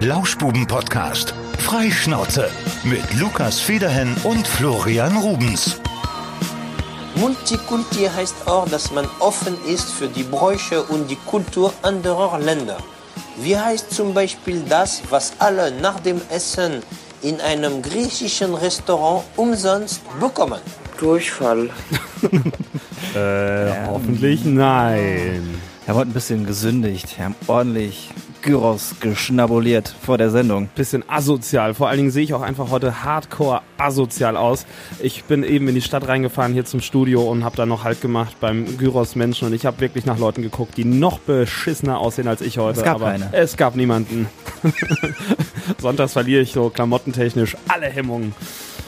Lauschbuben-Podcast. Freischnauze. Mit Lukas Federhen und Florian Rubens. Multikulti heißt auch, dass man offen ist für die Bräuche und die Kultur anderer Länder. Wie heißt zum Beispiel das, was alle nach dem Essen in einem griechischen Restaurant umsonst bekommen? Durchfall. Äh, hoffentlich nein. Wir haben heute ein bisschen gesündigt. Wir haben ordentlich Gyros geschnabuliert vor der Sendung. Bisschen asozial. Vor allen Dingen sehe ich auch einfach heute hardcore asozial aus. Ich bin eben in die Stadt reingefahren hier zum Studio und habe da noch Halt gemacht beim Gyros Menschen und ich habe wirklich nach Leuten geguckt, die noch beschissener aussehen als ich heute. Es gab aber keine. Es gab niemanden. Sonntags verliere ich so klamottentechnisch alle Hemmungen.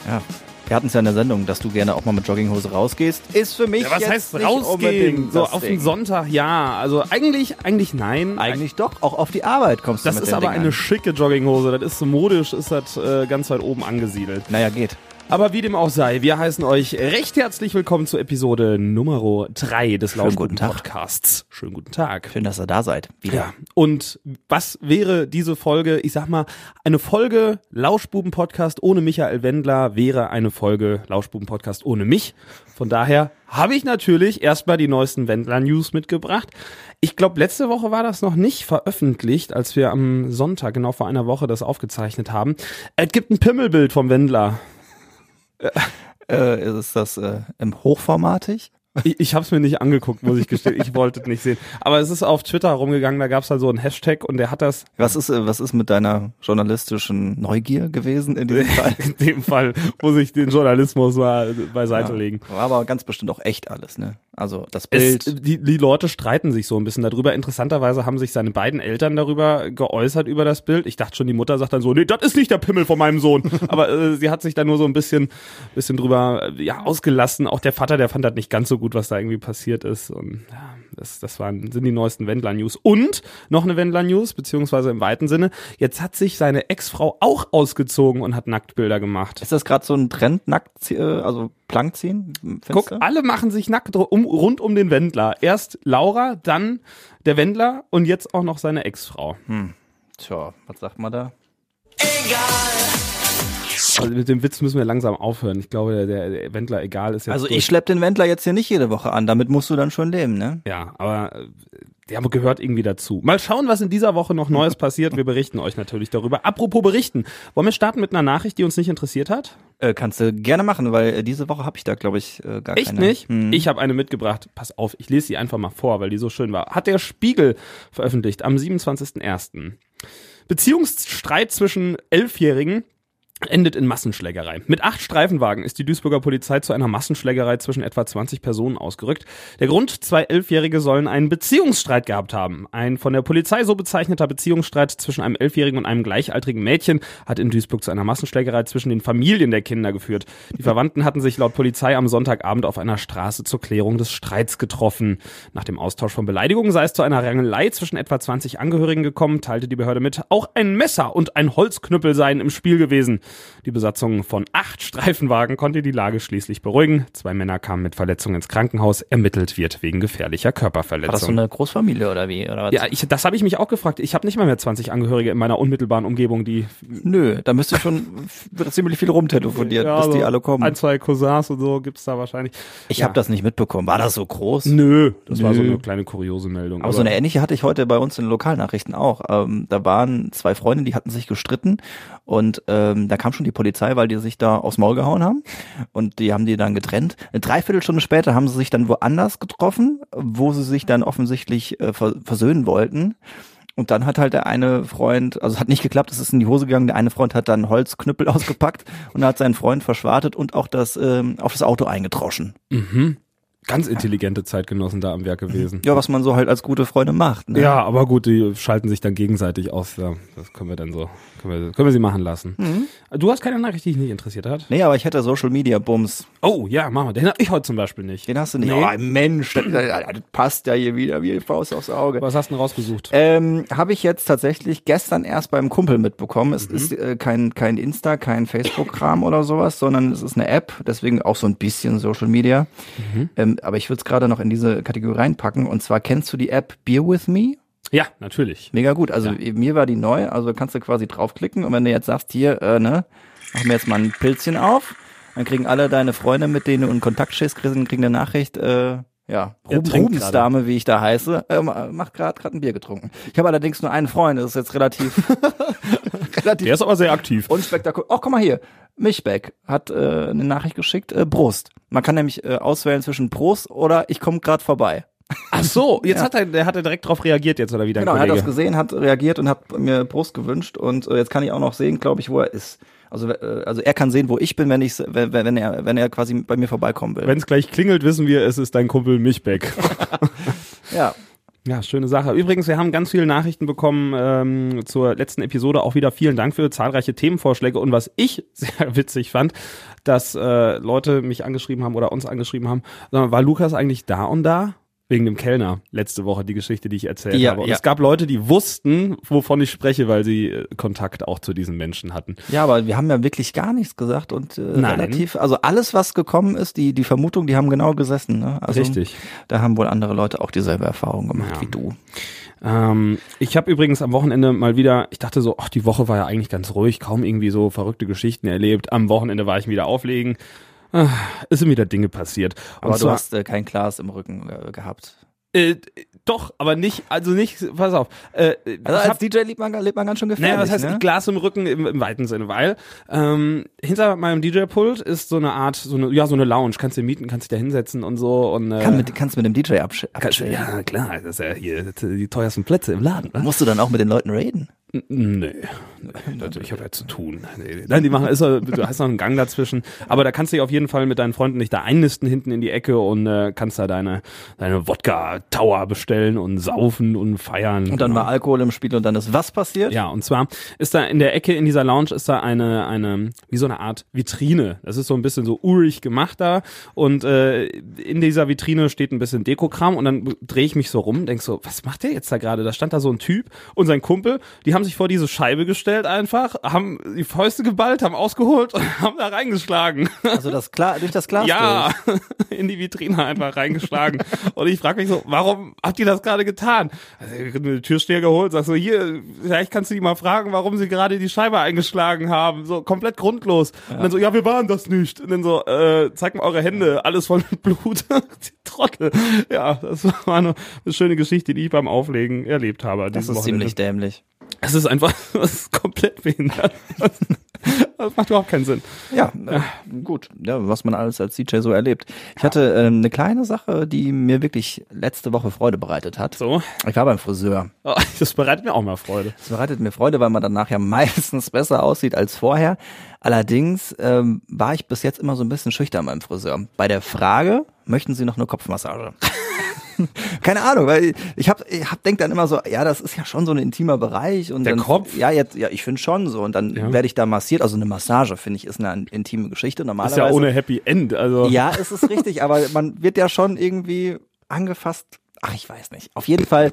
Ja. Wir hatten es ja in der Sendung, dass du gerne auch mal mit Jogginghose rausgehst. Ist für mich Ja, was jetzt heißt nicht rausgehen? unbedingt So das auf Ding. den Sonntag, ja. Also eigentlich, eigentlich nein. Eigentlich doch, auch auf die Arbeit kommst du Das mit ist den aber Dingern. eine schicke Jogginghose. Das ist so modisch, ist das äh, ganz weit oben angesiedelt. Naja, geht. Aber wie dem auch sei, wir heißen euch recht herzlich willkommen zur Episode Nummer 3 des Schönen guten Lauschguten Tag. Podcasts. Schönen guten Tag. Schön, dass ihr da seid. Wieder. Ja, und was wäre diese Folge? Ich sag mal, eine Folge Lauschbuben-Podcast ohne Michael Wendler wäre eine Folge Lauschbuben-Podcast ohne mich. Von daher habe ich natürlich erstmal die neuesten Wendler-News mitgebracht. Ich glaube, letzte Woche war das noch nicht veröffentlicht, als wir am Sonntag, genau vor einer Woche, das aufgezeichnet haben. Es gibt ein Pimmelbild vom Wendler. Äh, ist das äh, im Hochformatig? Ich, ich habe es mir nicht angeguckt, muss ich gestehen. Ich wollte es nicht sehen. Aber es ist auf Twitter rumgegangen, da gab es halt so einen Hashtag und der hat das Was ist, äh, was ist mit deiner journalistischen Neugier gewesen in diesem Fall? in dem Fall muss ich den Journalismus mal beiseite legen. War aber ganz bestimmt auch echt alles, ne? Also das Es, Bild. die, die Leute streiten sich so ein bisschen darüber. Interessanterweise haben sich seine beiden Eltern darüber geäußert über das Bild. Ich dachte schon, die Mutter sagt dann so, nee, das ist nicht der Pimmel von meinem Sohn. Aber äh, sie hat sich da nur so ein bisschen, bisschen drüber äh, ja, ausgelassen. Auch der Vater, der fand das nicht ganz so gut, was da irgendwie passiert ist. Und ja, das, das waren, sind die neuesten Wendler-News. Und noch eine Wendler-News, beziehungsweise im weiten Sinne. Jetzt hat sich seine Ex-Frau auch ausgezogen und hat Nacktbilder gemacht. Ist das gerade so ein Trend, nackt, äh, also plank ziehen? Findest Guck, alle machen sich nackt um, rund um den Wendler. Erst Laura, dann der Wendler und jetzt auch noch seine Ex-Frau. Tja, was sagt man da? Also mit dem Witz müssen wir langsam aufhören. Ich glaube, der, der Wendler egal ist jetzt. Also durch. ich schlepp den Wendler jetzt hier nicht jede Woche an, damit musst du dann schon leben, ne? Ja, aber äh, der gehört irgendwie dazu. Mal schauen, was in dieser Woche noch Neues passiert. Wir berichten euch natürlich darüber. Apropos berichten. Wollen wir starten mit einer Nachricht, die uns nicht interessiert hat? Äh, kannst du gerne machen, weil äh, diese Woche habe ich da, glaube ich, äh, gar Echt keine. nicht? Hm. Ich habe eine mitgebracht. Pass auf, ich lese sie einfach mal vor, weil die so schön war. Hat der Spiegel veröffentlicht am 27.01. Beziehungsstreit zwischen Elfjährigen endet in Massenschlägerei. Mit acht Streifenwagen ist die Duisburger Polizei zu einer Massenschlägerei zwischen etwa 20 Personen ausgerückt. Der Grund, zwei Elfjährige sollen einen Beziehungsstreit gehabt haben. Ein von der Polizei so bezeichneter Beziehungsstreit zwischen einem Elfjährigen und einem gleichaltrigen Mädchen hat in Duisburg zu einer Massenschlägerei zwischen den Familien der Kinder geführt. Die Verwandten hatten sich laut Polizei am Sonntagabend auf einer Straße zur Klärung des Streits getroffen. Nach dem Austausch von Beleidigungen sei es zu einer Rangelei zwischen etwa 20 Angehörigen gekommen, teilte die Behörde mit. Auch ein Messer und ein Holzknüppel seien im Spiel gewesen. Die Besatzung von acht Streifenwagen konnte die Lage schließlich beruhigen. Zwei Männer kamen mit Verletzungen ins Krankenhaus. Ermittelt wird wegen gefährlicher War das so Körperverletzung. eine Großfamilie oder wie? Oder was? Ja, ich, das habe ich mich auch gefragt. Ich habe nicht mal mehr 20 Angehörige in meiner unmittelbaren Umgebung, die Nö, da müsste schon ziemlich viel rumtelefoniert, Ja, bis die so alle kommen. Ein, zwei Cousins und so gibt's da wahrscheinlich. ich ja. habe das nicht mitbekommen. War das so groß? Nö, das war so Nö. eine kleine kuriose Meldung. Aber so eine ähnliche hatte ich heute bei uns in den Lokalnachrichten auch. Ähm, da waren zwei Freunde, die hatten sich gestritten und ähm, da kam schon die Polizei, weil die sich da aufs Maul gehauen haben und die haben die dann getrennt. Eine Dreiviertelstunde später haben sie sich dann woanders getroffen, wo sie sich dann offensichtlich äh, vers versöhnen wollten. Und dann hat halt der eine Freund, also es hat nicht geklappt, es ist in die Hose gegangen, der eine Freund hat dann Holzknüppel ausgepackt und hat seinen Freund verschwartet und auch das ähm, auf das Auto eingetroschen. Ganz intelligente Zeitgenossen da am Werk gewesen. Ja, was man so halt als gute Freunde macht. Ne? Ja, aber gut, die schalten sich dann gegenseitig aus. Ja, das können wir dann so, können wir, können wir sie machen lassen. Du hast keine Nachricht, die dich nicht interessiert hat? Nee, aber ich hätte Social Media Bums. Oh, ja, machen wir. Den hab ich heute zum Beispiel nicht. Den hast du nicht. Nee. Oh, Mensch, das, das passt ja hier wieder wie die Faust aufs Auge. Was hast du denn rausgesucht? Ähm, Habe ich jetzt tatsächlich gestern erst beim Kumpel mitbekommen. Es ist äh, kein, kein Insta, kein Facebook-Kram oder sowas, sondern es ist eine App, deswegen auch so ein bisschen Social Media. Ähm, aber ich würde es gerade noch in diese Kategorie reinpacken. Und zwar kennst du die App Beer With Me? Ja, natürlich. Mega gut. Also mir war die neu, also kannst du quasi draufklicken und wenn du jetzt sagst, hier, äh, ne, mach mir jetzt mal ein Pilzchen auf, dann kriegen alle deine Freunde, mit denen du in Kontakt stehst, kriegen, eine Nachricht, äh, ja, Ruben, Rubensdame, wie ich da heiße, äh, macht gerade grad ein Bier getrunken. Ich habe allerdings nur einen Freund, das ist jetzt relativ, relativ Der ist aber sehr aktiv. unspektakulär. Oh, guck mal hier. Mischbeck hat äh, eine Nachricht geschickt, äh, Brust. Man kann nämlich äh, auswählen zwischen Brust oder ich komme gerade vorbei. Ach so, jetzt hat er, der hat er direkt drauf reagiert jetzt oder wie dein Genau, er hat Kollege. das gesehen, hat reagiert und hat mir Brust gewünscht und äh, jetzt kann ich auch noch sehen, glaube ich, wo er ist. Also äh, also er kann sehen, wo ich bin, wenn ich wenn, wenn er wenn er quasi bei mir vorbeikommen will. Wenn es gleich klingelt, wissen wir, es ist dein Kumpel Michbeck. ja. Ja, schöne Sache. Übrigens, wir haben ganz viele Nachrichten bekommen ähm, zur letzten Episode. Auch wieder vielen Dank für zahlreiche Themenvorschläge. Und was ich sehr witzig fand, dass äh, Leute mich angeschrieben haben oder uns angeschrieben haben, war Lukas eigentlich da und da? Wegen dem Kellner letzte Woche, die Geschichte, die ich erzählt Ja, habe. Und ja. es gab Leute, die wussten, wovon ich spreche, weil sie äh, Kontakt auch zu diesen Menschen hatten. Ja, aber wir haben ja wirklich gar nichts gesagt und äh, Nein. relativ, also alles, was gekommen ist, die die Vermutung, die haben genau gesessen. Ne? Also, Richtig. Da haben wohl andere Leute auch dieselbe Erfahrung gemacht Ja. wie du. Ähm, ich habe übrigens am Wochenende mal wieder, ich dachte so, ach, die Woche war ja eigentlich ganz ruhig, kaum irgendwie so verrückte Geschichten erlebt. Am Wochenende war ich wieder auflegen. Ah, Es sind wieder Dinge passiert. Und Aber du zwar- hast äh, kein Glas im Rücken äh, gehabt. Äh, doch, aber nicht, also nicht, pass auf. Äh, Also als hab, DJ lebt man, lebt man ganz schön gefährlich. naja, was heißt ne? Glas im Rücken im, im weiten Sinne, weil ähm, hinter meinem DJ-Pult ist so eine Art, so eine, ja, so eine Lounge, kannst du mieten, kannst dich da hinsetzen und so und äh, Kann mit, kannst mit dem DJ absch kannst, abstellen. ja klar, das ist ja hier die teuersten Plätze im Laden. Ne? Musst du dann auch mit den Leuten reden? Nee, nee, ich habe ja zu tun. Nee, Nein, die machen, ist, du hast noch einen Gang dazwischen. Aber da kannst du dich auf jeden Fall mit deinen Freunden nicht da einnisten hinten in die Ecke und äh, kannst da deine, deine Wodka-Tower bestellen und saufen und feiern. Und dann Genau. war Alkohol im Spiel und dann ist was passiert? Ja, und zwar ist da in der Ecke in dieser Lounge ist da eine, eine, wie so eine Art Vitrine. Das ist so ein bisschen so urig gemacht da. Und äh, in dieser Vitrine steht ein bisschen Dekokram und dann drehe ich mich so rum, denk so, was macht der jetzt da gerade? Da stand da so ein Typ und sein Kumpel, die haben sich vor diese Scheibe gestellt einfach, haben die Fäuste geballt, haben ausgeholt und haben da reingeschlagen. Also das klar durch das Glas Ja, durch. in die Vitrine einfach reingeschlagen. Und ich frage mich so, warum habt ihr das gerade getan? Also den Türsteher geholt, sag so, hier, vielleicht kannst du die mal fragen, warum sie gerade die Scheibe eingeschlagen haben. So komplett grundlos. Und dann so, ja, wir waren das nicht. Und dann so, äh, zeig mal eure Hände, alles voll mit Blut. Die Trottel. Ja, das war eine, eine schöne Geschichte, die ich beim Auflegen erlebt habe. Das ist Wochenende. ziemlich dämlich. Es ist einfach, das ist komplett behindert. Das, das macht überhaupt keinen Sinn. Ja, äh, gut. Ja, was man alles als DJ so erlebt. Ich hatte äh, eine kleine Sache, die mir wirklich letzte Woche Freude bereitet hat. So, Ich war beim Friseur. Oh, das bereitet mir auch mal Freude. Das bereitet mir Freude, weil man danach ja meistens besser aussieht als vorher. Allerdings ähm, war ich bis jetzt immer so ein bisschen schüchtern beim Friseur. Bei der Frage, möchten Sie noch eine Kopfmassage? Keine Ahnung, weil ich hab, ich hab denk dann immer so, ja, das ist ja schon so ein intimer Bereich und Der dann, Kopf? Ja, jetzt, ja, ich finde schon so und dann Ja. werde ich da massiert. Also eine Massage finde ich ist eine intime Geschichte. Ist Normalerweise ja ohne Happy End. Also ja, es ist richtig, aber man wird ja schon irgendwie angefasst. Ach, ich weiß nicht. Auf jeden Fall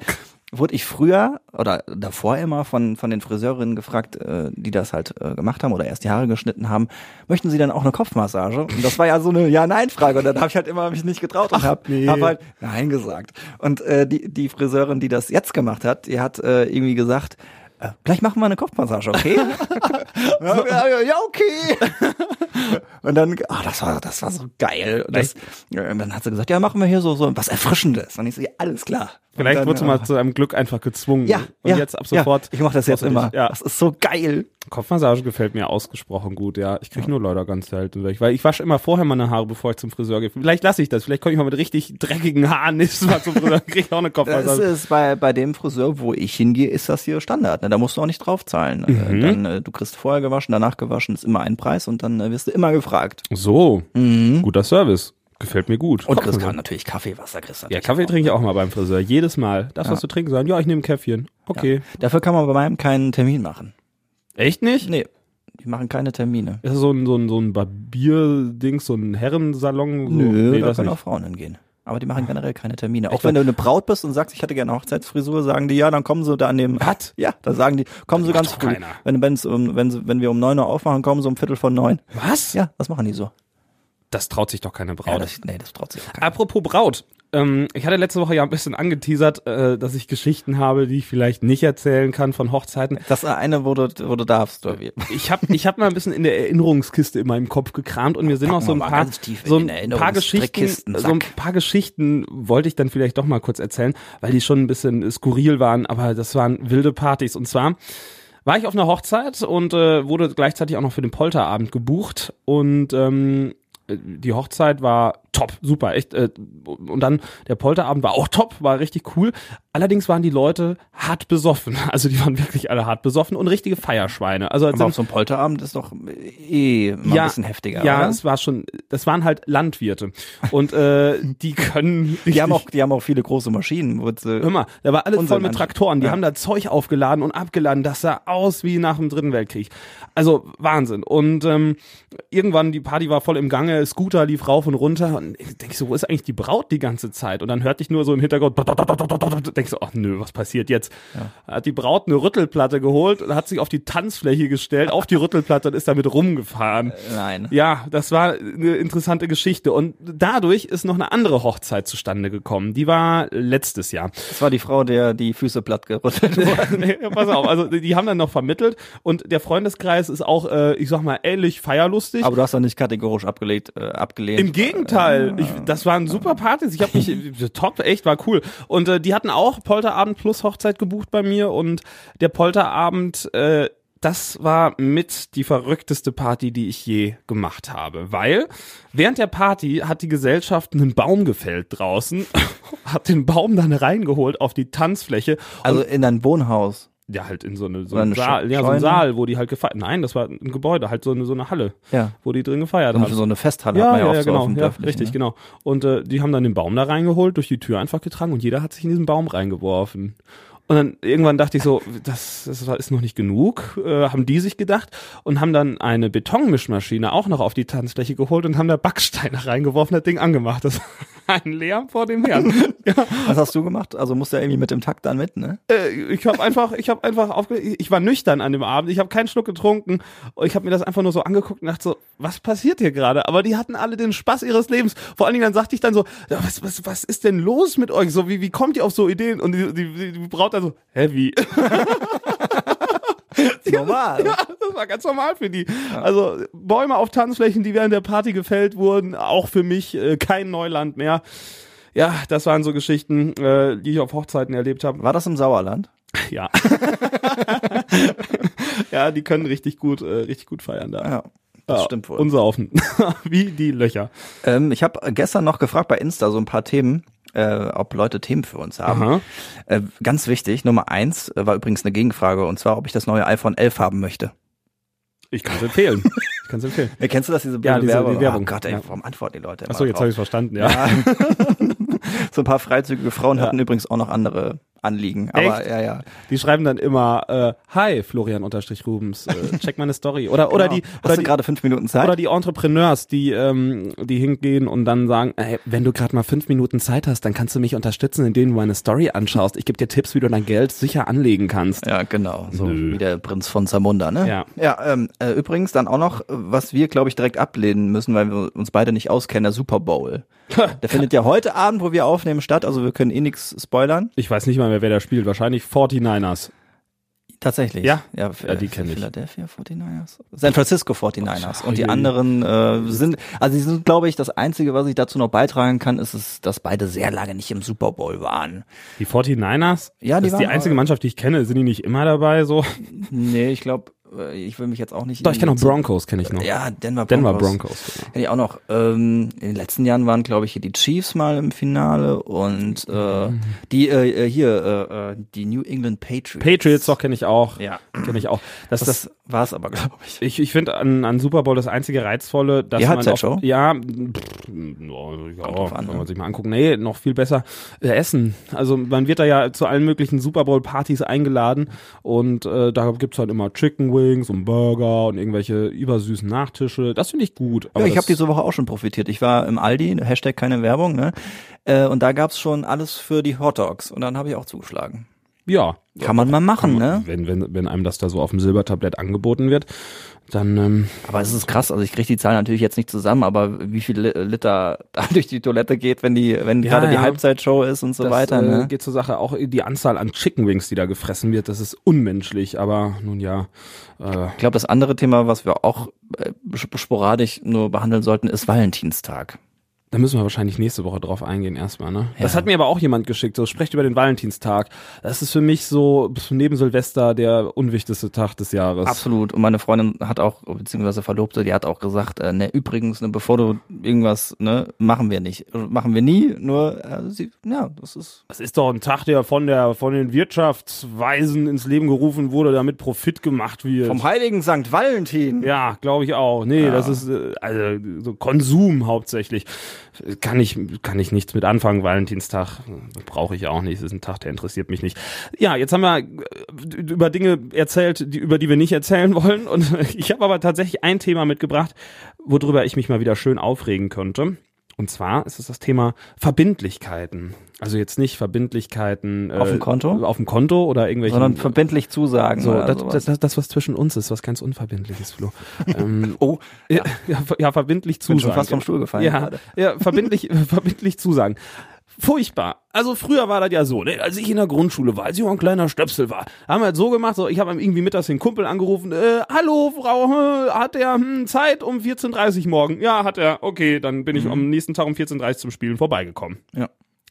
wurde ich früher oder davor immer von, von den Friseurinnen gefragt, äh, die das halt äh, gemacht haben oder erst die Haare geschnitten haben, möchten sie dann auch eine Kopfmassage? Und das war ja so eine Ja-Nein-Frage und dann habe ich halt immer mich nicht getraut und habe nee. hab halt Nein gesagt. Und äh, die, die Friseurin, die das jetzt gemacht hat, die hat äh, irgendwie gesagt, äh, gleich machen wir eine Kopfmassage, okay? ja, ja, okay. Und dann, ah, das war, das war so geil. Und, das, ja, und dann hat sie gesagt, ja, machen wir hier so, so was Erfrischendes. Und ich so, ja, alles klar. Vielleicht dann, wurdest du mal zu einem Glück einfach gezwungen. ja, Und ja, jetzt ab sofort. Ja, ich mache das jetzt immer. Ja. Das ist so geil. Kopfmassage gefällt mir ausgesprochen gut, ja. Ich krieg nur leider ganz selten weg, weil ich wasche immer vorher meine Haare, bevor ich zum Friseur gehe. Vielleicht lasse ich das. Vielleicht komme ich mal mit richtig dreckigen Haaren nächstes Mal zum Friseur, krieg ich auch eine Das Kopfmassage. ist bei, bei dem Friseur, wo ich hingehe, ist das hier Standard. Ne? Da musst du auch nicht draufzahlen. Mhm. Äh, Dann, äh, du kriegst vorher gewaschen, danach gewaschen, ist immer ein Preis und dann äh, wirst du immer gefragt. So, guter Service. Gefällt mir gut. Und Kopfmassage. kann natürlich Kaffee, Wasser kriegst du Ja, Kaffee auch. trinke ich auch mal beim Friseur. Jedes Mal. Das, was Ja. du trinken sagen, ja, ich nehme ein Käffchen. Okay. Dafür kann man bei meinem keinen Termin machen. Echt nicht? Nee, die machen keine Termine. Ist das so ein, so ein, so ein Barbier-Dings, so ein Herrensalon? So? Nö, nee, da das können nicht. auch Frauen hingehen. Aber die machen generell keine Termine. Auch Echt? wenn du eine Braut bist und sagst, ich hätte gerne eine Hochzeitsfrisur, sagen die, ja, dann kommen sie da an dem. Was? Ja, da sagen die, kommen sie ganz früh. keiner. Wenn, wenn's um, wenn, sie, wenn wir um neun Uhr aufmachen, kommen sie um Viertel von neun. Was? Ja, das machen die so. Das traut sich doch keine Braut. Ja, das, nee, das traut sich auch keiner. Apropos Braut. Ähm, ich hatte letzte Woche ja ein bisschen angeteasert, äh, dass ich Geschichten habe, die ich vielleicht nicht erzählen kann von Hochzeiten. Das ist eine, wo du, wo du darfst, oder wie? Ich habe ich hab mal ein bisschen in der Erinnerungskiste in meinem Kopf gekramt und mir sind noch so ein paar, so ein paar Geschichten, so ein paar Geschichten wollte ich dann vielleicht doch mal kurz erzählen, weil die schon ein bisschen skurril waren, aber das waren wilde Partys. Und zwar war ich auf einer Hochzeit und äh, wurde gleichzeitig auch noch für den Polterabend gebucht und ähm, die Hochzeit war top, super, echt. Äh, und dann der Polterabend war auch top, war richtig cool. Allerdings waren die Leute hart besoffen. Also die waren wirklich alle hart besoffen und richtige Feierschweine. Also als Aber auf so einem Polterabend ist doch eh mal ein bisschen heftiger, ja, oder? es war schon, das waren halt Landwirte und äh, die können Die haben, auch, die haben auch viele große Maschinen. Wo sie, Hör mal, da war alles voll mit. Traktoren. Die Ja. haben da Zeug aufgeladen und abgeladen. Das sah aus wie nach dem Dritten Weltkrieg. Also Wahnsinn. Und ähm, irgendwann, die Party war voll im Gange, Scooter lief rauf und runter. Und ich denke so, wo ist eigentlich die Braut die ganze Zeit? Und dann hörte ich nur so im Hintergrund, denk ich so, ach nö, was passiert jetzt? Hat die Braut eine Rüttelplatte geholt und hat sich auf die Tanzfläche gestellt, auf die Rüttelplatte und ist damit rumgefahren. Nein. Ja, das war eine interessante Geschichte. Und dadurch ist noch eine andere Hochzeit zustande gekommen. Die war letztes Jahr. Das war die Frau, der die Füße platt gerüttelt wurde. nee, pass auf, also die haben dann noch vermittelt und der Freundeskreis ist auch, äh, ich sag mal, ähnlich feierlustig. Aber du hast doch nicht kategorisch abgelegt, äh, abgelehnt. Im Gegenteil, ich, das waren super Partys. Ich habe mich top, echt war cool. Und äh, die hatten auch Polterabend plus Hochzeit gebucht bei mir und der Polterabend, äh, das war mit die verrückteste Party, die ich je gemacht habe, weil während der Party hat die Gesellschaft einen Baum gefällt draußen, hat den Baum dann reingeholt auf die Tanzfläche Also in dein Wohnhaus. Ja, halt in so eine, so einen eine Saal, Sch- ja, so ein? Saal, wo die halt gefeiert, nein, das war ein Gebäude, halt so eine, so eine Halle, Ja. wo die drin gefeiert Und haben. so eine Festhalle hat Ja, man ja, ja, auch ja, so genau, ja, richtig, ne? genau. Und äh, die haben dann den Baum da reingeholt, durch die Tür einfach getragen und jeder hat sich in diesen Baum reingeworfen. Und dann irgendwann dachte ich so, das, das ist noch nicht genug, äh, haben die sich gedacht und haben dann eine Betonmischmaschine auch noch auf die Tanzfläche geholt und haben da Backsteine reingeworfen, das Ding angemacht. Das ein Lärm vor dem Herrn. ja. Was hast du gemacht? Also musst du ja irgendwie mit dem Takt dann mit, ne? Äh, ich habe einfach, ich habe einfach aufge ich war nüchtern an dem Abend, ich habe keinen Schluck getrunken und ich habe mir das einfach nur so angeguckt und dachte so, was passiert hier gerade? Aber die hatten alle den Spaß ihres Lebens. Vor allen Dingen dann sagte ich dann so, was, was, was ist denn los mit euch? So wie wie kommt ihr auf so Ideen? Und die, die, die, die Braut dann so, hä wie? Normal. Ja, das war ganz normal für die. Also Bäume auf Tanzflächen, die während der Party gefällt wurden, auch für mich äh, kein Neuland mehr. Ja, das waren so Geschichten, äh, die ich auf Hochzeiten erlebt habe. War das im Sauerland? Ja. ja, die können richtig gut, äh, richtig gut feiern da. Ja, das Ja, stimmt wohl. Und saufen. Wie die Löcher. Ähm, ich habe gestern noch gefragt bei Insta so ein paar Themen, äh, ob Leute Themen für uns haben. Äh, ganz wichtig, Nummer eins äh, war übrigens eine Gegenfrage und zwar, ob ich das neue iPhone 11 haben möchte. Ich kann es empfehlen. Ich kann es empfehlen. Ja, kennst du das, diese Ja, blöde diese- Werbung? die Werbung. Oh Gott, ey, Ja. warum antworten die Leute immer Achso, jetzt habe ich verstanden, ja. Ja. so ein paar freizügige Frauen Ja. hatten übrigens auch noch andere Anliegen. Aber Echt? ja, ja. Die schreiben dann immer, äh, hi, Florian unterstrich Rubens, äh, check meine Story. Oder, oder Genau. die, Hast oder du die, gerade fünf Minuten Zeit? oder die Entrepreneurs, die, ähm, die hingehen und dann sagen, ey, wenn du gerade mal fünf Minuten Zeit hast, dann kannst du mich unterstützen, indem du meine Story anschaust. Ich gebe dir Tipps, wie du dein Geld sicher anlegen kannst. Ja, genau. So Nö. wie der Prinz von Zamunda, ne? Ja. Ja, ähm, äh, übrigens dann auch noch, was wir, glaube ich, direkt ablehnen müssen, weil wir uns beide nicht auskennen, der Super Bowl. der findet ja heute Abend, wo wir aufnehmen, statt, also wir können eh nichts spoilern. Ich weiß nicht mal mehr, wer da spielt. Wahrscheinlich 49ers. Tatsächlich. Ja? ja, Ja, die kenn ich. Philadelphia 49ers. San Francisco 49ers. Oh, Und die anderen äh, sind, also die sind, glaube ich, das Einzige, was ich dazu noch beitragen kann, ist es, dass beide sehr lange nicht im Super Bowl waren. Die 49ers? Ja, die das ist die einzige Mannschaft, die ich kenne. Sind die nicht immer dabei? So? Nee, ich glaube, ich will mich jetzt auch nicht. Doch, ich kenne noch Broncos, kenne ich noch. Ja, Denver Broncos. Denver Broncos. Genau. Kenn ich auch noch. Ähm, in den letzten Jahren waren, glaube ich, hier die Chiefs mal im Finale und äh, die äh, äh, hier äh, äh, die New England Patriots. Patriots, doch, kenne ich auch. Ja, Kenne ich auch. Das, das, das war es aber, glaube ich. ich ich finde an, an Super Bowl das einzige Reizvolle, dass Die man Halbzeitshow? auf, ja, pff, ja, drauf an, kann ne? man sich mal angucken. Nee, noch viel besser äh, Essen. Also man wird da ja zu allen möglichen Super Bowl Partys eingeladen und äh, da gibt's halt immer Chicken Wings und Burger und irgendwelche übersüßen Nachtische. Das finde ich gut. Aber Ja, ich habe diese Woche auch schon profitiert. Ich war im Aldi, Hashtag keine Werbung, ne? Äh, und da gab's schon alles für die Hot Dogs und dann habe ich auch zugeschlagen. ja. Kann man mal machen, Kann ne? man, wenn, wenn, wenn einem das da so auf dem Silbertablett angeboten wird, dann ähm, Aber es ist krass, also ich kriege die Zahlen natürlich jetzt nicht zusammen, aber wie viel Li- Liter da durch die Toilette geht, wenn die, wenn Ja, gerade die ja. Halbzeitshow ist und so das, weiter. äh, Ne? geht zur Sache. Auch die Anzahl an Chicken Wings, die da gefressen wird, das ist unmenschlich. Aber nun ja, äh, Ich glaube, das andere Thema, was wir auch äh, sp- sporadisch nur behandeln sollten, ist Valentinstag. Da müssen wir wahrscheinlich nächste Woche drauf eingehen erstmal, ne? Ja. Das hat mir aber auch jemand geschickt, so sprecht über den Valentinstag. Das ist für mich so neben Silvester der unwichtigste Tag des Jahres. Absolut. Und meine Freundin hat auch, beziehungsweise Verlobte, die hat auch gesagt, äh, ne, übrigens, ne, bevor du irgendwas, ne, machen wir nicht. Machen wir nie, nur, äh, sie, ja, das ist, Das ist doch ein Tag, der von der von den Wirtschaftsweisen ins Leben gerufen wurde, damit Profit gemacht wird. vom heiligen Sankt Valentin. ja, glaube ich auch. Nee, Ja. das ist äh, also so Konsum hauptsächlich. Kann ich kann ich nichts mit anfangen. Valentinstag brauche ich auch nicht. Das ist ein Tag, der interessiert mich nicht. Ja, jetzt haben wir äh, über Dinge erzählt, die, über die wir nicht erzählen wollen. Und ich habe aber tatsächlich ein Thema mitgebracht, worüber ich mich mal wieder schön aufregen könnte. Und zwar ist es das Thema Verbindlichkeiten. Also jetzt nicht Verbindlichkeiten Auf dem Konto? auf dem Konto oder irgendwelche Sondern verbindlich zusagen. so, das, das, das, das, was zwischen uns ist, was ganz Unverbindliches, Flo. ähm, oh, ja, ja, ja, verbindlich bin zusagen. schon fast vom Stuhl gefallen. Ja, gerade. ja verbindlich, verbindlich zusagen. Furchtbar. Also früher war das ja so, ne? als ich in der Grundschule war, als ich noch ein kleiner Stöpsel war, haben wir halt so gemacht, so ich habe irgendwie mittags den Kumpel angerufen, äh, hallo Frau, äh, hat er hm, Zeit um 14.30 Uhr morgen? Ja, hat er. Okay, dann bin ich am nächsten Tag um 14.30 Uhr zum Spielen vorbeigekommen. Ja.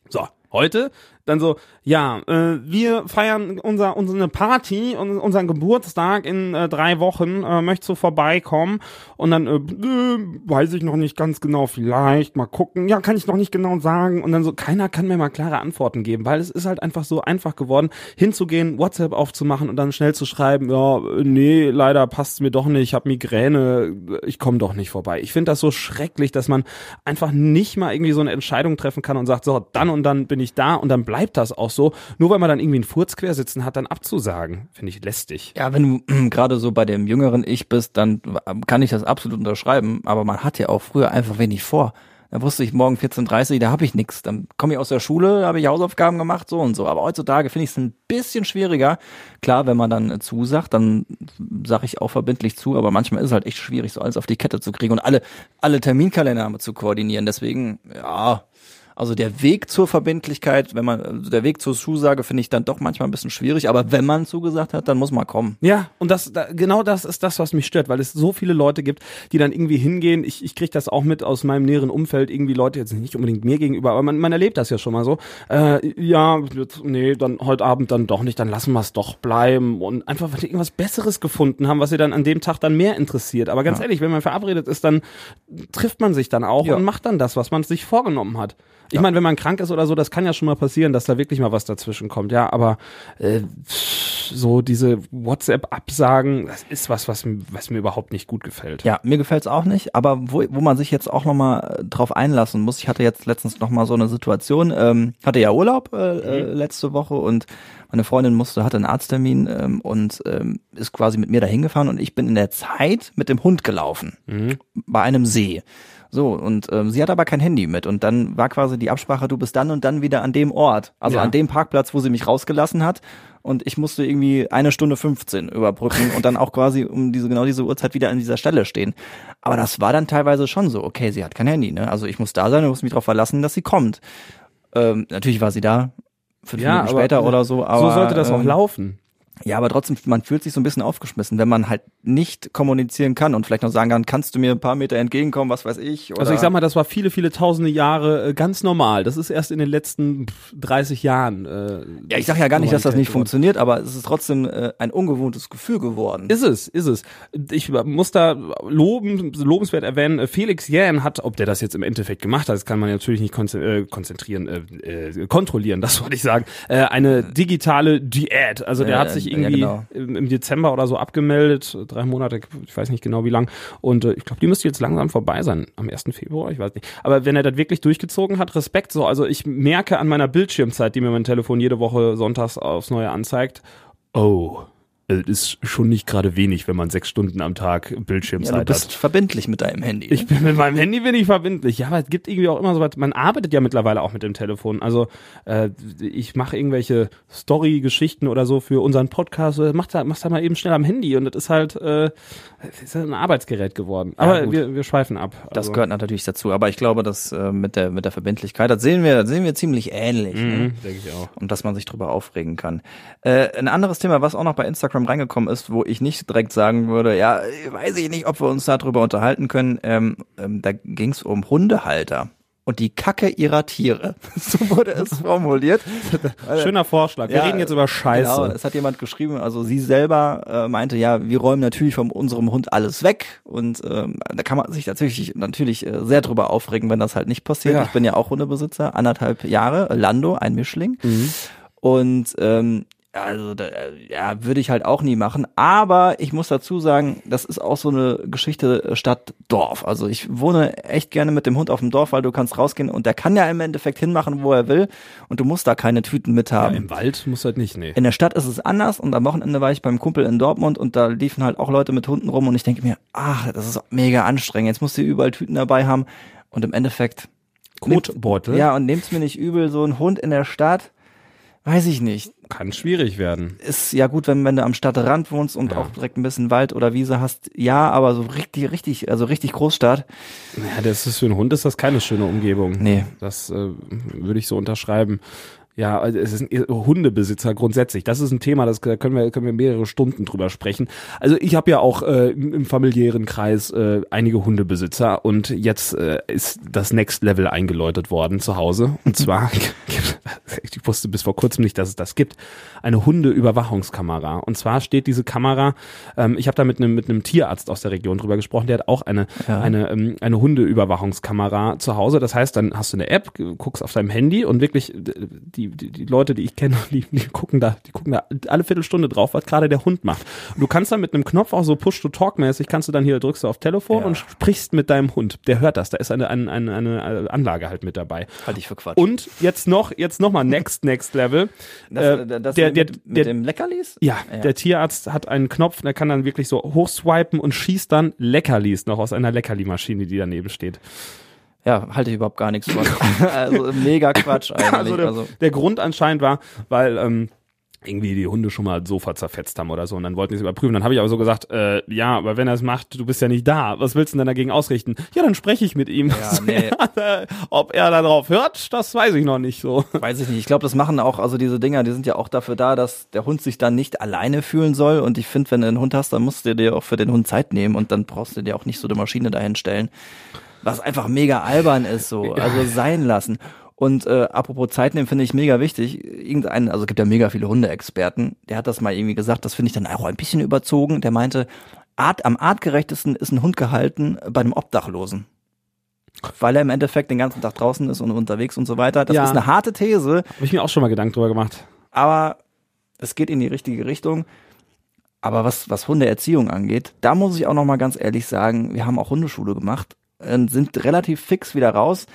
So, heute dann so, ja, äh, wir feiern unser, unsere Party, un, unseren Geburtstag in äh, drei Wochen, äh, möchtest du vorbeikommen? Und dann, äh, äh, weiß ich noch nicht ganz genau, vielleicht, mal gucken, ja, kann ich noch nicht genau sagen. Und dann so, keiner kann mir mal klare Antworten geben, weil es ist halt einfach so einfach geworden, hinzugehen, WhatsApp aufzumachen und dann schnell zu schreiben, ja, äh, nee, leider passt's mir doch nicht, ich habe Migräne, ich komme doch nicht vorbei. Ich finde das so schrecklich, dass man einfach nicht mal irgendwie so eine Entscheidung treffen kann und sagt, so, dann und dann bin ich da und dann bleibt das auch so, nur weil man dann irgendwie einen Furz quer hat, dann abzusagen, finde ich lästig. Ja, wenn du gerade so bei dem jüngeren Ich bist, dann kann ich das absolut unterschreiben, aber man hat ja auch früher einfach wenig vor. Da wusste ich morgen 14.30 Uhr, da habe ich nichts. Dann komme ich aus der Schule, da habe ich Hausaufgaben gemacht, so und so. Aber heutzutage finde ich es ein bisschen schwieriger. Klar, wenn man dann äh, zusagt, dann sage ich auch verbindlich zu, aber manchmal ist es halt echt schwierig, so alles auf die Kette zu kriegen und alle, alle Terminkalender zu koordinieren. Deswegen, ja, also der Weg zur Verbindlichkeit, wenn man, also der Weg zur Zusage finde ich dann doch manchmal ein bisschen schwierig, aber wenn man zugesagt hat, dann muss man kommen. Ja, und das, da, genau das ist das, was mich stört, weil es so viele Leute gibt, die dann irgendwie hingehen. Ich, ich kriege das auch mit aus meinem näheren Umfeld, irgendwie Leute, jetzt nicht unbedingt mir gegenüber, aber man, man erlebt das ja schon mal so. Äh, ja, jetzt, nee, dann heute Abend dann doch nicht, dann lassen wir es doch bleiben. Und einfach, weil die irgendwas Besseres gefunden haben, was sie dann an dem Tag dann mehr interessiert. Aber ganz ehrlich, wenn man verabredet ist, dann trifft man sich dann auch Ja. und macht dann das, was man sich vorgenommen hat. Ich meine, wenn man krank ist oder so, das kann ja schon mal passieren, dass da wirklich mal was dazwischen kommt, ja, aber äh, so diese WhatsApp-Absagen, das ist was, was, was mir überhaupt nicht gut gefällt. Ja, mir gefällt's auch nicht, aber wo, wo man sich jetzt auch nochmal drauf einlassen muss, ich hatte jetzt letztens nochmal so eine Situation, ähm, hatte ja Urlaub äh, äh, letzte Woche und meine Freundin musste, hatte einen Arzttermin ähm, und ähm, ist quasi mit mir dahin gefahren und ich bin in der Zeit mit dem Hund gelaufen bei einem See. So, und ähm, sie hat aber kein Handy mit. Und dann war quasi die Absprache, du bist dann und dann wieder an dem Ort. Also Ja. an dem Parkplatz, wo sie mich rausgelassen hat. Und ich musste irgendwie eine Stunde 15 überbrücken und dann auch quasi um diese, genau diese Uhrzeit wieder an dieser Stelle stehen. Aber das war dann teilweise schon so, okay, sie hat kein Handy, ne? Also ich muss da sein und muss mich darauf verlassen, dass sie kommt. Ähm, natürlich war sie da, fünf Minuten später oder so. Aber, so sollte das auch ähm, laufen. Ja, aber trotzdem, man fühlt sich so ein bisschen aufgeschmissen, wenn man halt nicht kommunizieren kann und vielleicht noch sagen kann, kannst du mir ein paar Meter entgegenkommen, was weiß ich. Oder Also ich sag mal, das war viele, viele tausende Jahre äh, ganz normal. Das ist erst in den letzten pff, 30 Jahren. Äh, ja, ich sag ja gar nicht, dass das nicht funktioniert, aber es ist trotzdem äh, ein ungewohntes Gefühl geworden. Ist es, ist es. Ich muss da loben, lobenswert erwähnen, äh, Felix Jähn hat, ob der das jetzt im Endeffekt gemacht hat, das kann man natürlich nicht äh, konzentrieren, äh, kontrollieren, das wollte ich sagen, äh, eine digitale Diät. Also der hat sich ja, irgendwie genau. im, im Dezember oder so abgemeldet, drei Monate, ich weiß nicht genau wie lang. Und äh, ich glaube, die müsste jetzt langsam vorbei sein, am 1. Februar, ich weiß nicht. Aber wenn er das wirklich durchgezogen hat, Respekt so. Also ich merke an meiner Bildschirmzeit, die mir mein Telefon jede Woche sonntags aufs Neue anzeigt, oh, äh, ist schon nicht gerade wenig, wenn man sechs Stunden am Tag Ja, Bildschirmzeit du bist hat. verbindlich mit deinem Handy. Ich bin mit meinem Handy bin ich verbindlich. Ja, aber es gibt irgendwie auch immer so was. Man arbeitet ja mittlerweile auch mit dem Telefon. Also äh, ich mache irgendwelche Story-Geschichten oder so für unseren Podcast. Äh, Mach da, mach's da mal eben schnell am Handy und das ist halt, äh, das ist halt ein Arbeitsgerät geworden. Aber gut. wir, wir schweifen ab. das Also, gehört natürlich dazu. Aber ich glaube, dass äh, mit der mit der Verbindlichkeit, das sehen wir, das sehen wir ziemlich ähnlich. Ne? Mhm, denke ich auch. und dass man sich drüber aufregen kann. Äh, ein anderes Thema, was auch noch bei Instagram reingekommen ist, wo ich nicht direkt sagen würde, ja, weiß ich nicht, ob wir uns darüber unterhalten können. Ähm, ähm, da ging es um Hundehalter und die Kacke ihrer Tiere. so wurde es formuliert. Schöner Vorschlag. Wir Ja, reden jetzt über Scheiße. Genau, es hat jemand geschrieben, also sie selber äh, meinte, ja, wir räumen natürlich von unserem Hund alles weg und ähm, da kann man sich natürlich natürlich äh, sehr drüber aufregen, wenn das halt nicht passiert. Ja. Ich bin ja auch Hundebesitzer, anderthalb Jahre, Lando, ein Mischling Mhm. und ähm, also da, ja, würde ich halt auch nie machen. Aber ich muss dazu sagen, das ist auch so eine Geschichte äh, Stadt-Dorf. Also ich wohne echt gerne mit dem Hund auf dem Dorf, weil du kannst rausgehen und der kann ja im Endeffekt hinmachen, wo er will und du musst da keine Tüten mit ja, haben. Im Wald muss halt nicht, nee. In der Stadt ist es anders und am Wochenende war ich beim Kumpel in Dortmund und da liefen halt auch Leute mit Hunden rum und ich denke mir, ach, das ist mega anstrengend. Jetzt musst du überall Tüten dabei haben und im Endeffekt Kotbeutel ja und nehmt's mir nicht übel, so ein Hund in der Stadt, weiß ich nicht. kann schwierig werden. Ist ja gut, wenn, wenn du am Stadtrand wohnst und Ja. auch direkt ein bisschen Wald oder Wiese hast. Ja, aber so richtig, richtig, also richtig Großstadt. Ja, das ist für einen Hund ist das keine schöne Umgebung. Nee. Das äh, würde ich so unterschreiben. Ja, also es ist ein Hundebesitzer grundsätzlich. Das ist ein Thema, das da können wir können wir mehrere Stunden drüber sprechen. Also ich habe ja auch äh, im, im familiären Kreis äh, einige Hundebesitzer und jetzt äh, ist das Next Level eingeläutet worden zu Hause. Und zwar, ich wusste bis vor kurzem nicht, dass es das gibt, eine Hundeüberwachungskamera. Und zwar steht diese Kamera, ähm, ich habe da mit einem mit einem Tierarzt aus der Region drüber gesprochen, der hat auch eine Ja. eine ähm, eine Hundeüberwachungskamera zu Hause. Das heißt, dann hast du eine App, guckst auf deinem Handy und wirklich die die, die Leute, die ich kenne, die, die gucken da, die gucken da alle Viertelstunde drauf, was gerade der Hund macht. Und du kannst dann mit einem Knopf auch so Push-to-Talk-mäßig, kannst du dann hier drückst du auf Telefon Ja. und sprichst mit deinem Hund. Der hört das. Da ist eine, eine, eine, eine Anlage halt mit dabei. Halte ich für Quatsch. Und jetzt noch, jetzt noch mal next, next Level. das, äh, das der, mit, der, mit der, dem Leckerlis? ja, Ja. der Tierarzt hat einen Knopf, der kann dann wirklich so hochswipen und schießt dann Leckerlis noch aus einer Leckerli-Maschine, die daneben steht. Ja, halte ich überhaupt gar nichts von. also mega Quatsch eigentlich. Also der, Also, der Grund anscheinend war, weil ähm, irgendwie die Hunde schon mal das Sofa zerfetzt haben oder so und dann wollten die es überprüfen. Dann habe ich aber so gesagt, äh, ja, aber wenn er es macht, du bist ja nicht da. Was willst du denn dagegen ausrichten? Ja, dann spreche ich mit ihm. Ja, nee. Ob er da drauf hört, das weiß ich noch nicht so. Weiß ich nicht. Ich glaube, das machen auch, also diese Dinger, die sind ja auch dafür da, dass der Hund sich dann nicht alleine fühlen soll. Und ich finde, wenn du einen Hund hast, dann musst du dir auch für den Hund Zeit nehmen und dann brauchst du dir auch nicht so eine Maschine dahin stellen. Was einfach mega albern ist, so. Also sein lassen. Und äh, apropos Zeit nehmen, finde ich mega wichtig. Irgendein, also es gibt ja mega viele Hundeexperten, der hat das mal irgendwie gesagt, das finde ich dann auch ein bisschen überzogen. Der meinte, Art, am artgerechtesten ist ein Hund gehalten bei einem Obdachlosen. Weil er im Endeffekt den ganzen Tag draußen ist und unterwegs und so weiter. Das Ja. ist eine harte These, Habe ich mir auch schon mal Gedanken drüber gemacht. aber es geht in die richtige Richtung. Aber was, was Hundeerziehung angeht, da muss ich auch noch mal ganz ehrlich sagen, wir haben auch Hundeschule gemacht und sind relativ fix wieder raus,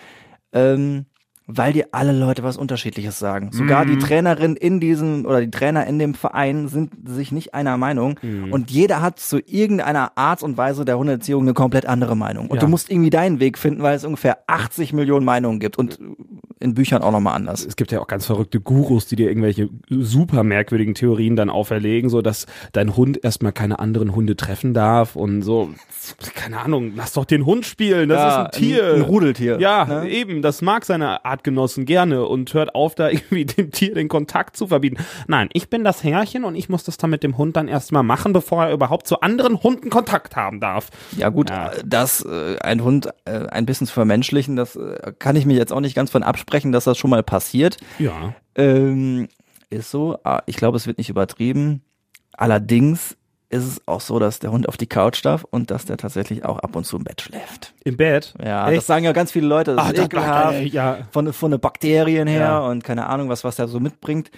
ähm, weil dir alle Leute was Unterschiedliches sagen. Sogar die Trainerin in diesem oder die Trainer in dem Verein sind sich nicht einer Meinung und jeder hat zu irgendeiner Art und Weise der Hundeerziehung eine komplett andere Meinung. Und Ja. du musst irgendwie deinen Weg finden, weil es ungefähr 80 Millionen Meinungen gibt und in Büchern auch noch mal anders. Es gibt ja auch ganz verrückte Gurus, die dir irgendwelche super merkwürdigen Theorien dann auferlegen, so dass dein Hund erstmal keine anderen Hunde treffen darf und so. Keine Ahnung, lass doch den Hund spielen, das Ja, ist ein Tier. ein- ein Rudeltier, Ja, ne? eben, das mag seine Artgenossen gerne und hört auf, da irgendwie dem Tier den Kontakt zu verbieten. Nein, ich bin das Herrchen und ich muss das dann mit dem Hund dann erstmal machen, bevor er überhaupt zu anderen Hunden Kontakt haben darf. Ja gut, Ja. äh, das äh, ein Hund äh, ein bisschen zu vermenschlichen, das äh, kann ich mich jetzt auch nicht ganz von absprechen, dass das schon mal passiert. Ja. Ähm, ist so. Ah, Ich glaube, es wird nicht übertrieben. Allerdings ist es auch so, dass der Hund auf die Couch darf und dass der tatsächlich auch ab und zu im Bett schläft. Im Bett. Ja, Echt? das sagen ja ganz viele Leute. Das Ah, ist ekelhaft. äh, ja. Von, von den Bakterien her Ja. und keine Ahnung, was, was der so mitbringt.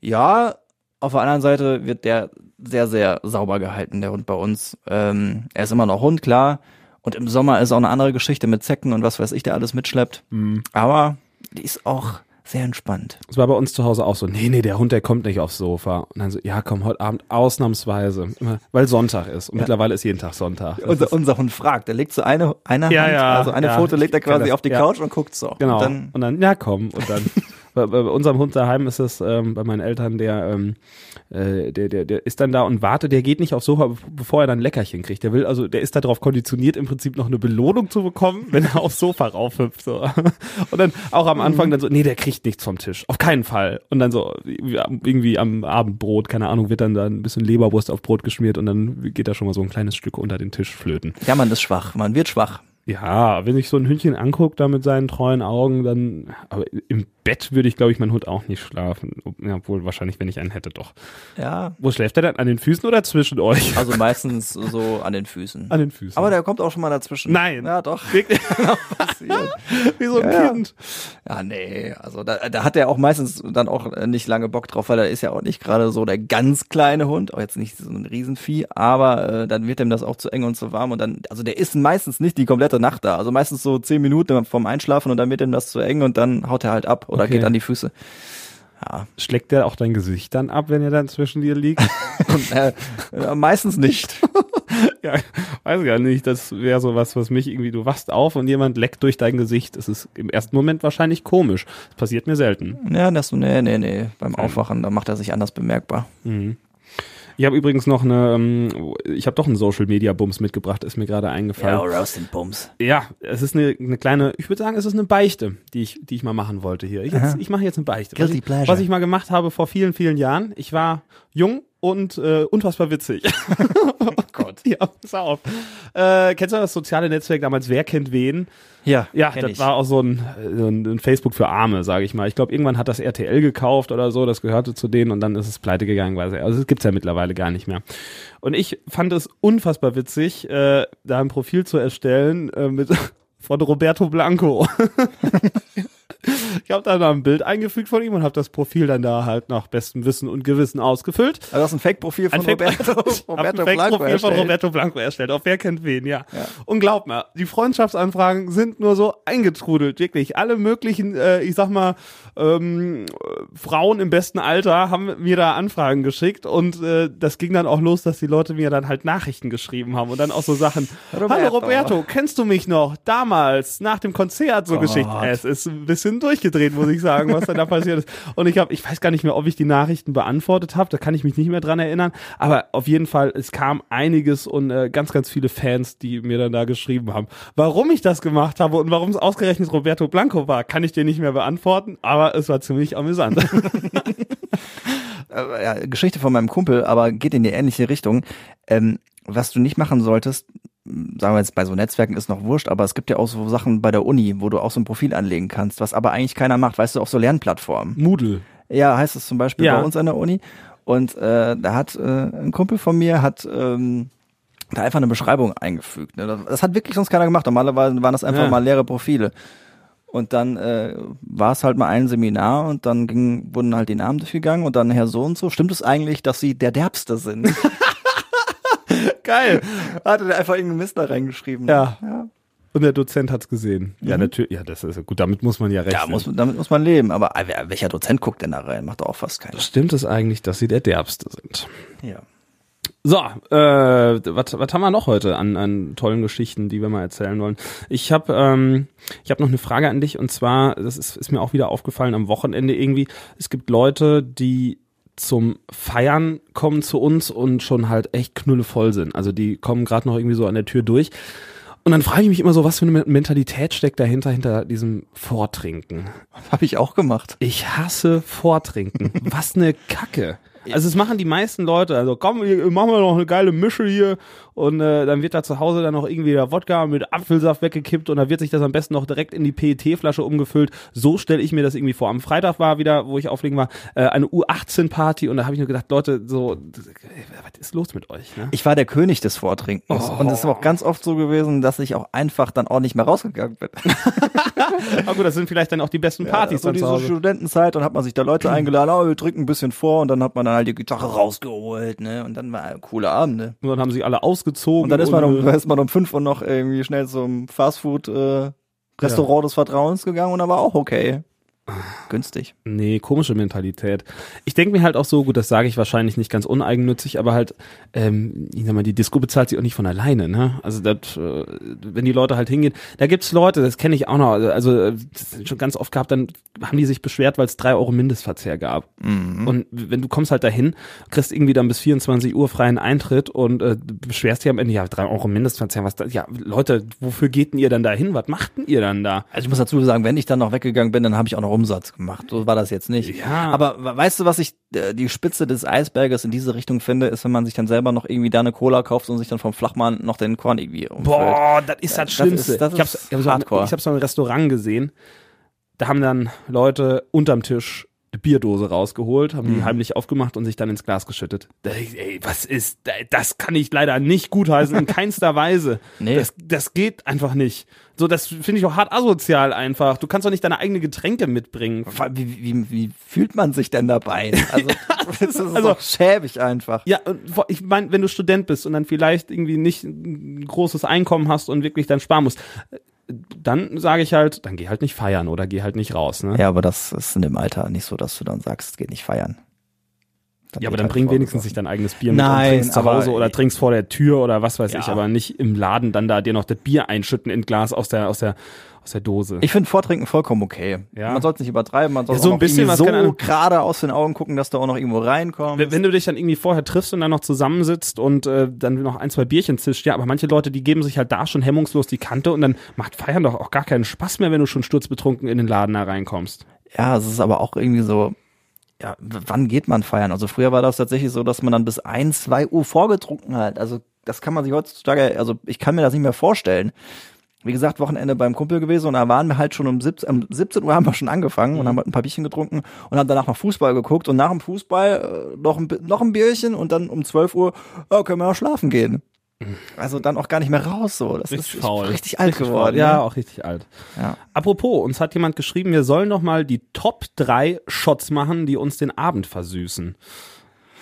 Ja, auf der anderen Seite wird der sehr, sehr sauber gehalten, der Hund bei uns. Ähm, er ist immer noch Hund, klar. Und im Sommer ist auch eine andere Geschichte mit Zecken und was weiß ich, der alles mitschleppt. Mhm. Aber die ist auch Sehr entspannt. Es war bei uns zu Hause auch so, nee, nee, der Hund, der kommt nicht aufs Sofa. Und dann so, ja, komm, heute Abend ausnahmsweise. Immer, weil Sonntag ist. Und mittlerweile ist jeden Tag Sonntag. Unser, ist, unser Hund fragt, der legt so eine, eine Ja, Hand, ja, also eine ja, Foto legt er quasi das, auf die ja. Couch und guckt so. genau. Und dann, und dann, ja, komm. Und dann, bei, bei unserem Hund daheim ist es, ähm, bei meinen Eltern, der, ähm, äh, der, der, der ist dann da und wartet, der geht nicht aufs Sofa, bevor er dann ein Leckerchen kriegt. Der will, also, der ist darauf konditioniert, im Prinzip noch eine Belohnung zu bekommen, wenn er aufs Sofa raufhüpft, so. Und dann auch am Anfang dann so, nee, der kriegt nichts vom Tisch. Auf keinen Fall. Und dann so, irgendwie am Abendbrot, keine Ahnung, wird dann da ein bisschen Leberwurst auf Brot geschmiert und dann geht da schon mal so ein kleines Stück unter den Tisch flöten. ja, man ist schwach, man wird schwach. Ja, wenn ich so ein Hündchen anguckt, da mit seinen treuen Augen, dann, aber im Bett würde ich, glaube ich, mein Hund auch nicht schlafen. Obwohl wahrscheinlich, wenn ich einen hätte, doch. Ja, Wo schläft er denn? An den Füßen oder zwischen euch? also meistens so an den Füßen. An den Füßen. Aber der kommt auch schon mal dazwischen. Nein. Ja, doch. Wie so ein Ja. Kind. Ja, nee, also da, da hat er auch meistens dann auch nicht lange Bock drauf, weil er ist ja auch nicht gerade so der ganz kleine Hund, auch jetzt nicht so ein Riesenvieh, aber äh, dann wird ihm das auch zu eng und zu warm und dann, also der ist meistens nicht die komplette Nacht da, also meistens so zehn Minuten vorm Einschlafen und dann wird ihm das zu eng und dann haut er halt ab oder Okay. geht an die Füße. Ja, Schlägt der auch dein Gesicht dann ab, wenn er dann zwischen dir liegt? und, äh, äh, meistens nicht. ja, weiß gar nicht. Das wäre so was, was mich irgendwie, du wachst auf und jemand leckt durch dein Gesicht. Das ist im ersten Moment wahrscheinlich komisch. Das passiert mir selten. Ja, das, nee, nee, nee, beim Aufwachen, da macht er sich anders bemerkbar. Ich habe übrigens noch eine, ähm, ich habe doch einen Social Media Bums mitgebracht, ist mir gerade eingefallen. Roast and Bums. Ja, es ist eine, eine kleine, ich würde sagen, es ist eine Beichte, die ich, die ich mal machen wollte hier. Ich, jetzt, ich mache jetzt eine Beichte. Was ich, pleasure. was ich mal gemacht habe vor vielen, vielen Jahren. Ich war jung und äh, unfassbar witzig. oh Gott. Ja, pass auf. Äh, kennst du das soziale Netzwerk damals Wer kennt wen? Ja, Ja, das ich. war auch so ein, so ein, Facebook für Arme, sage ich mal. Ich glaube, irgendwann hat das RTL gekauft oder so, das gehörte zu denen und dann ist es pleite gegangen, weil es, also es gibt's ja mittlerweile gar nicht mehr. Und ich fand es unfassbar witzig, äh, da ein Profil zu erstellen äh, mit von Roberto Blanco. ich habe da noch ein Bild eingefügt von ihm und habe das Profil dann da halt nach bestem Wissen und Gewissen ausgefüllt. Also das ist ein Fake-Profil von Ein Fake- Roberto, Roberto ein Blanco Fake-Profil von. Roberto Blanco erstellt. Auf wer kennt wen, ja. Und glaub mir, die Freundschaftsanfragen sind nur so eingetrudelt, wirklich. Alle möglichen, äh, ich sag mal, ähm, äh, Frauen im besten Alter haben mir da Anfragen geschickt und äh, das ging dann auch los, dass die Leute mir dann halt Nachrichten geschrieben haben und dann auch so Sachen. Roberto. Hallo Roberto, kennst du mich noch? Damals, nach dem Konzert, so Gott. Geschichten. Es ist ein bisschen durchgedreht, muss ich sagen, was da passiert ist. Und ich habe, ich weiß gar nicht mehr, ob ich die Nachrichten beantwortet habe, da kann ich mich nicht mehr dran erinnern. Aber auf jeden Fall, es kam einiges und äh, ganz, ganz viele Fans, die mir dann da geschrieben haben. Warum ich das gemacht habe und warum es ausgerechnet Roberto Blanco war, kann ich dir nicht mehr beantworten, aber es war ziemlich amüsant. äh, ja, Geschichte von meinem Kumpel, aber geht in die ähnliche Richtung. Ähm, was du nicht machen solltest, sagen wir jetzt bei so Netzwerken ist noch wurscht, aber es gibt ja auch so Sachen bei der Uni, wo du auch so ein Profil anlegen kannst, was aber eigentlich keiner macht, weißt du, auf so Lernplattformen. Moodle. Ja, heißt es zum Beispiel Ja. bei uns an der Uni. Und äh, da hat äh, ein Kumpel von mir hat ähm, da einfach eine Beschreibung eingefügt. Ne? Das, hat wirklich sonst keiner gemacht. Normalerweise waren das einfach Ja. mal leere Profile. Und dann äh, war es halt mal ein Seminar und dann ging, wurden halt die Namen durchgegangen und dann Herr so und so. Stimmt es eigentlich, dass sie der Derbste sind? Geil. Hatte der einfach irgendeinen Mist da reingeschrieben. Ja. ja. Und der Dozent hat's gesehen. Ja, natürlich. Ja, das ist gut. Damit muss man ja rechnen. Ja, muss, damit muss man leben. Aber wer- welcher Dozent guckt denn da rein? Macht doch auch fast keiner. Stimmt es eigentlich, dass sie der Derbste sind? Ja. So, äh, was was haben wir noch heute an, an tollen Geschichten, die wir mal erzählen wollen? Ich habe ähm, ich habe noch eine Frage an dich und zwar, das ist, ist mir auch wieder aufgefallen am Wochenende irgendwie. Es gibt Leute, die zum Feiern kommen zu uns und schon halt echt knüllevoll sind. Also die kommen gerade noch irgendwie so an der Tür durch. Und dann frage ich mich immer so, was für eine Mentalität steckt dahinter, hinter diesem Vortrinken. Habe ich auch gemacht. Ich hasse Vortrinken. Was eine Kacke. Also es machen die meisten Leute. Also komm, machen wir noch eine geile Mische hier und äh, dann wird da zu Hause dann noch irgendwie der Wodka mit Apfelsaft weggekippt und dann wird sich das am besten noch direkt in die PET-Flasche umgefüllt. So stelle ich mir das irgendwie vor. Am Freitag war wieder, wo ich auflegen war, äh, eine U18-Party und da habe ich nur gedacht, Leute, so, was ist los mit euch? Ne? Ich war der König des Vortrinkens. Und es ist auch ganz oft so gewesen, dass ich auch einfach dann auch nicht mehr rausgegangen bin. Aber gut, das sind vielleicht dann auch die besten Partys so dann zu diese. Studentenzeit und hat man sich da Leute eingeladen, oh, wir trinken ein bisschen vor und dann hat man dann halt die Gitarre rausgeholt, ne? Und dann war ein cooler Abend, ne? Und dann haben sie alle ausgezogen. Und dann ist man um, ist man um fünf Uhr noch irgendwie schnell zum Fastfood äh, Restaurant des Vertrauens gegangen und dann war auch okay. Günstig. Nee, komische Mentalität. Ich denke mir halt auch so, gut, das sage ich wahrscheinlich nicht ganz uneigennützig, aber halt, ähm, ich sag mal, die Disco bezahlt sich auch nicht von alleine, ne? Also das, äh, wenn die Leute halt hingehen, da gibt's Leute, das kenne ich auch noch, also äh, schon ganz oft gehabt, dann haben die sich beschwert, weil es drei Euro Mindestverzehr gab. Und wenn du kommst halt dahin, kriegst irgendwie dann bis 24 Uhr freien Eintritt und äh, beschwerst dich am Ende, ja, drei Euro Mindestverzehr, was da, ja, Leute, wofür geht denn ihr dann dahin? Was macht denn ihr dann da? Also ich muss dazu sagen, wenn ich dann noch weggegangen bin, dann habe ich auch noch Umsatz gemacht. So war das jetzt nicht. Ja. Aber we- weißt du, was ich äh, die Spitze des Eisberges in diese Richtung finde, ist, wenn man sich dann selber noch irgendwie da eine Cola kauft und sich dann vom Flachmann noch den Korn irgendwie umfüllt. Boah, das ist das Das Schlimmste. ist- das ich hab's, ist ich hab's, hardcore. ich hab's mal im Restaurant gesehen. Da haben dann Leute unterm Tisch eine Bierdose rausgeholt, haben Mhm. die heimlich aufgemacht und sich dann ins Glas geschüttet. Ey, was ist, das kann ich leider nicht gutheißen, in keinster Weise. Nee. Das, das geht einfach nicht. So, das finde ich auch hart asozial einfach. Du kannst doch nicht deine eigenen Getränke mitbringen. Wie, wie, wie fühlt man sich denn dabei? Also, das ist also- schäbig einfach. Ja, ich meine, wenn du Student bist und dann vielleicht irgendwie nicht ein großes Einkommen hast und wirklich dann sparen musst, dann sage ich halt, dann geh halt nicht feiern oder geh halt nicht raus. Ne? Ja, aber das ist in dem Alter nicht so, dass du dann sagst, geht nicht feiern. Ja, aber dann halt bring wenigstens sich dein eigenes Bier mit Nein, und trinkst zu Hause oder trinkst vor der Tür oder was weiß Ja. ich, aber nicht im Laden dann da dir noch das Bier einschütten in Glas aus der, aus der, aus der Dose. Ich finde Vortrinken vollkommen okay. Ja. Man sollte nicht übertreiben, man sollte Ja, so auch ein noch bisschen so gerade aus den Augen gucken, dass du auch noch irgendwo reinkommst. wenn, wenn du dich dann irgendwie vorher triffst und dann noch zusammensitzt und äh, dann noch ein, zwei Bierchen zischt, ja, aber manche Leute, die geben sich halt da schon hemmungslos die Kante und dann macht Feiern doch auch gar keinen Spaß mehr, wenn du schon sturzbetrunken in den Laden da reinkommst. Ja, es ist aber auch irgendwie so, ja, wann geht man feiern? Also früher war das tatsächlich so, dass man dann bis ein, zwei Uhr vorgetrunken hat. Also das kann man sich heutzutage, also ich kann mir das nicht mehr vorstellen. Wie gesagt, Wochenende beim Kumpel gewesen und da waren wir halt schon um 17, um 17 Uhr haben wir schon angefangen und haben halt ein paar Bierchen getrunken und haben danach noch Fußball geguckt und nach dem Fußball äh, noch, ein, noch ein Bierchen und dann um 12 Uhr ja, können wir auch schlafen gehen. Also dann auch gar nicht mehr raus so. Das ist richtig alt geworden. Ja, ne? auch richtig alt. Ja. Apropos, uns hat jemand geschrieben, wir sollen noch mal die Top 3 Shots machen, die uns den Abend versüßen.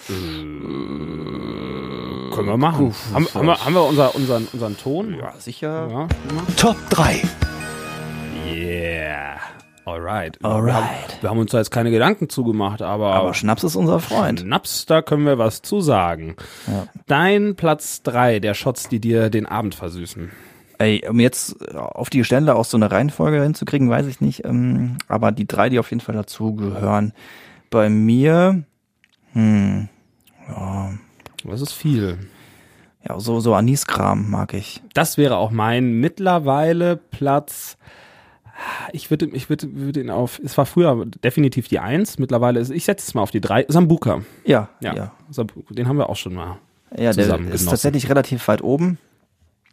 Äh, können wir machen. haben, haben, wir, haben wir unser, unseren, unseren Ton? ja, sicher. Ja. Top 3. Yeah. Alright. Alright. Wir haben, wir haben uns da jetzt keine Gedanken zugemacht, aber, Aber Schnaps ist unser Freund. Schnaps, da können wir was zu sagen. Ja. Dein Platz 3 der Shots, die dir den Abend versüßen. Ey, um jetzt auf die Stelle auch so eine Reihenfolge hinzukriegen, weiß ich nicht. Ähm, aber die drei, die auf jeden Fall dazu gehören. Bei mir, hm, Das ist viel. ja, so, so Aniskram mag ich. Das wäre auch mein mittlerweile Platz. Ich würde, ich würde, würde ihn auf. Es war früher definitiv die Eins. Mittlerweile ist, ich setze es mal auf die drei. Sambuka. Ja, Ja. ja. Sambuka, Den haben wir auch schon mal. Ja, der ist genossen. tatsächlich relativ weit oben.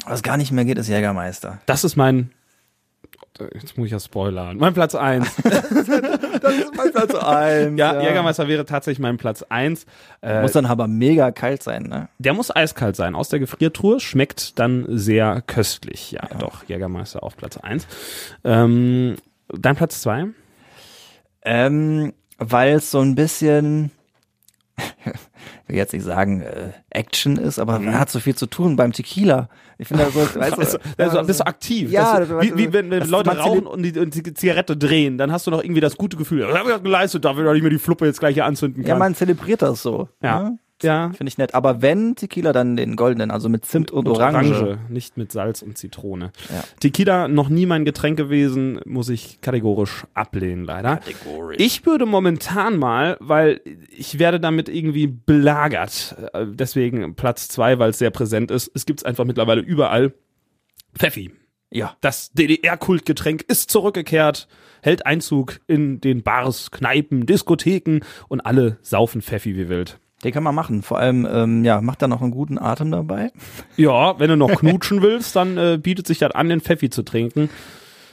Was gar nicht mehr geht, ist Jägermeister. Das ist mein. Jetzt muss ich ja spoilern. Mein Platz eins. Das ist mein Platz eins. ja, Jägermeister wäre tatsächlich mein Platz eins. Äh, Muss dann aber mega kalt sein, ne? der muss eiskalt sein. Aus der Gefriertruhe schmeckt dann sehr köstlich. Ja, doch. Jägermeister auf Platz eins. Ähm, dein Platz zwei? Ähm, weil es so ein bisschen, will jetzt nicht sagen, äh, Action ist, aber man hat so viel zu tun beim Tequila. Ich finde, so, weißt Also, du, also bist du aktiv. Ja, das, wie, wie wenn, wenn das- Leute rauchen und die, und die Zigarette drehen, dann hast du noch irgendwie das gute Gefühl, das habe ich ja geleistet, darf ich doch nicht mehr die Fluppe jetzt gleich hier anzünden ja, kann. man zelebriert das so. ja. ne? Ja. Finde ich nett. Aber wenn Tequila, dann den goldenen, also mit Zimt und, Orange. nicht mit Salz und Zitrone. Ja. Tequila noch nie mein Getränk gewesen, muss ich kategorisch ablehnen, leider. Kategorisch. Ich würde momentan mal, weil ich werde damit irgendwie belagert, äh, deswegen Platz zwei, weil es sehr präsent ist. Es gibt es einfach mittlerweile überall. Pfeffi. Ja. Das DDR-Kultgetränk ist zurückgekehrt, hält Einzug in den Bars, Kneipen, Diskotheken und alle saufen Pfeffi wie wild. Den kann man machen. Vor allem, ähm, ja, macht da noch einen guten Atem dabei. Ja, wenn du noch knutschen willst, dann äh, bietet sich das an, den Pfeffi zu trinken.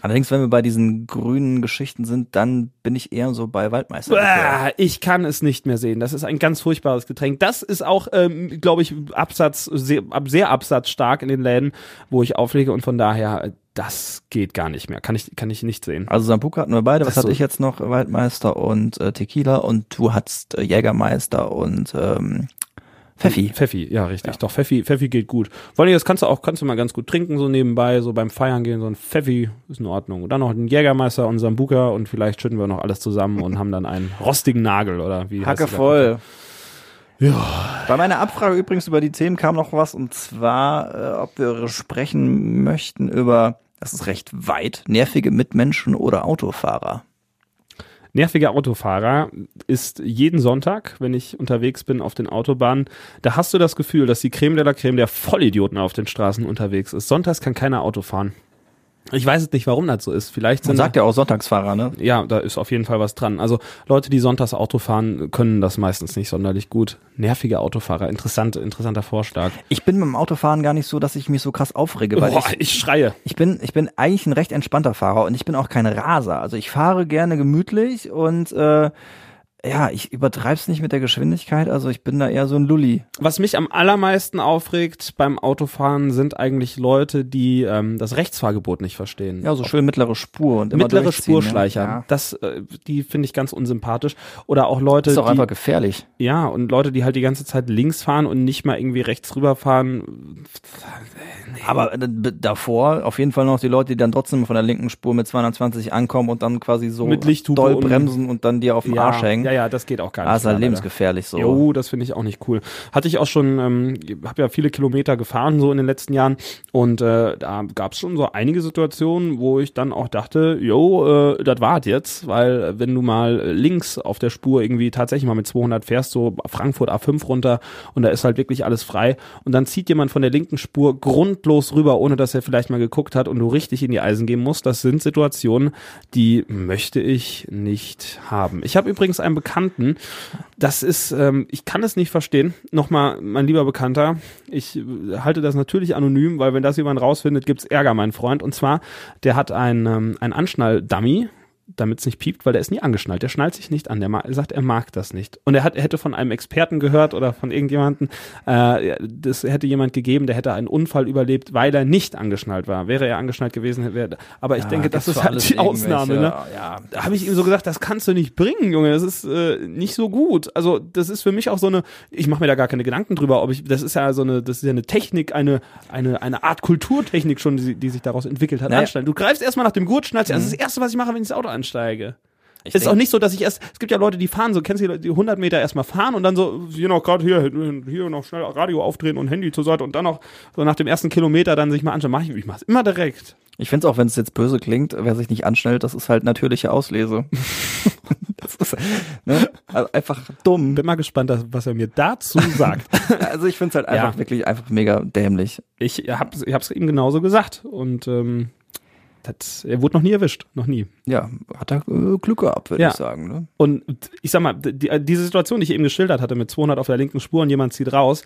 Allerdings, wenn wir bei diesen grünen Geschichten sind, dann bin ich eher so bei Waldmeister. Bäh, ich kann es nicht mehr sehen. Das ist ein ganz furchtbares Getränk. Das ist auch, ähm, glaube ich, Absatz, sehr, sehr absatzstark in den Läden, wo ich auflege und von daher, äh, das geht gar nicht mehr. Kann ich, kann ich nicht sehen. Also Sambuca hatten wir beide. Was hatte so. ich jetzt noch? Waldmeister und äh, Tequila und du hattest äh, Jägermeister und ähm, Pfeffi. Pfeffi, ja, richtig. Doch, Pfeffi, Pfeffi geht gut. Vor allem, das kannst du auch, kannst du mal ganz gut trinken, so nebenbei, so beim Feiern gehen, so ein Pfeffi ist in Ordnung. Und dann noch ein Jägermeister und Sambuka und vielleicht schütten wir noch alles zusammen und haben dann einen rostigen Nagel oder wie Hacke voll. Ja. Bei meiner Abfrage übrigens über die Themen kam noch was und zwar, äh, ob wir sprechen möchten über, das ist recht weit, nervige Mitmenschen oder Autofahrer. Nerviger Autofahrer ist jeden Sonntag, wenn ich unterwegs bin auf den Autobahnen, da hast du das Gefühl, dass die Creme de la Creme der Vollidioten auf den Straßen unterwegs ist. Sonntags kann keiner Auto fahren. Ich weiß es nicht, warum das so ist. Vielleicht Man sind sagt ja auch Sonntagsfahrer, ne? ja, da ist auf jeden Fall was dran. Also Leute, die sonntags Auto fahren, können das meistens nicht sonderlich gut. Nervige Autofahrer, interessant, interessanter Vorschlag. Ich bin beim Autofahren gar nicht so, dass ich mich so krass aufrege, weil Boah, ich, ich schreie. ich bin, ich bin eigentlich ein recht entspannter Fahrer und ich bin auch kein Raser. Also ich fahre gerne gemütlich und äh, ja, ich übertreib's nicht mit der Geschwindigkeit. Also ich bin da eher so ein Lulli. Was mich am allermeisten aufregt beim Autofahren sind eigentlich Leute, die ähm, das Rechtsfahrgebot nicht verstehen. Ja, so schön mittlere Spur und immer Mittlere ne? Spurschleicher, Ja. das, äh, die finde ich ganz unsympathisch. Oder auch Leute, Das ist auch die, einfach gefährlich. ja, und Leute, die halt die ganze Zeit links fahren und nicht mal irgendwie rechts rüberfahren. Aber äh, davor auf jeden Fall noch die Leute, die dann trotzdem von der linken Spur mit 220 ankommen und dann quasi so Mit Lichthupe doll und- bremsen und dann dir auf den Ja, Arsch hängen. ja, ja, das geht auch gar nicht. Ah, ist halt leider. lebensgefährlich so. Jo, das finde ich auch nicht cool. Hatte ich auch schon, ähm, habe ja viele Kilometer gefahren so in den letzten Jahren und äh, da gab es schon so einige Situationen, wo ich dann auch dachte, jo, äh, das war's jetzt, weil wenn du mal links auf der Spur irgendwie tatsächlich mal mit 200 fährst, so Frankfurt A5 runter und da ist halt wirklich alles frei und dann zieht jemand von der linken Spur grundlos rüber, ohne dass er vielleicht mal geguckt hat und du richtig in die Eisen gehen musst, das sind Situationen, die möchte ich nicht haben. Ich habe übrigens einen Bekannten, das ist, ähm, ich kann es nicht verstehen. Nochmal, mein lieber Bekannter, ich äh, halte das natürlich anonym, weil wenn das jemand rausfindet, gibt's Ärger, mein Freund. Und zwar, der hat ein, ähm, ein Anschnall-Dummy, damit es nicht piept, weil der ist nie angeschnallt. Der schnallt sich nicht an. Der er sagt, er mag das nicht. Und er, hat, er hätte von einem Experten gehört oder von irgendjemanden, äh, das hätte jemand gegeben, der hätte einen Unfall überlebt, weil er nicht angeschnallt war. Wäre er angeschnallt gewesen, wäre. Aber ich denke, das ist halt die Ausnahme. Ne? Ja, Da habe ich ihm so gesagt, das kannst du nicht bringen, Junge. Das ist äh, nicht so gut. Also das ist für mich auch so eine. Ich mache mir da gar keine Gedanken drüber, ob ich. Das ist ja so eine. Das ist ja eine Technik, eine eine eine Art Kulturtechnik schon, die, die sich daraus entwickelt hat. Naja. Du greifst erstmal nach dem Gurt, schnallst. an. Das ist das erste, was ich mache, wenn ich ins Auto einsteige. Ich Es ist auch nicht so, dass ich erst, es gibt ja Leute, die fahren so, kennst du die, die 100 Meter erstmal fahren und dann so, hier noch gerade hier, hier noch schnell Radio aufdrehen und Handy zur Seite und dann noch so nach dem ersten Kilometer dann sich mal anschauen. Mach ich, ich mach's immer direkt. Ich finde es auch, wenn es jetzt böse klingt, wer sich nicht anschnellt, das ist halt natürliche Auslese. das ist ne? also einfach dumm. Bin mal gespannt, was er mir dazu sagt. Also ich finde es halt einfach Ja. wirklich einfach mega dämlich. Ich hab's, ich hab's ihm genauso gesagt und ähm, das, er wurde noch nie erwischt, noch nie. Ja, hat er äh, Glück gehabt, würde Ja. ich sagen. Ne? Und ich sag mal, die, diese Situation, die ich eben geschildert hatte mit 200 auf der linken Spur und jemand zieht raus,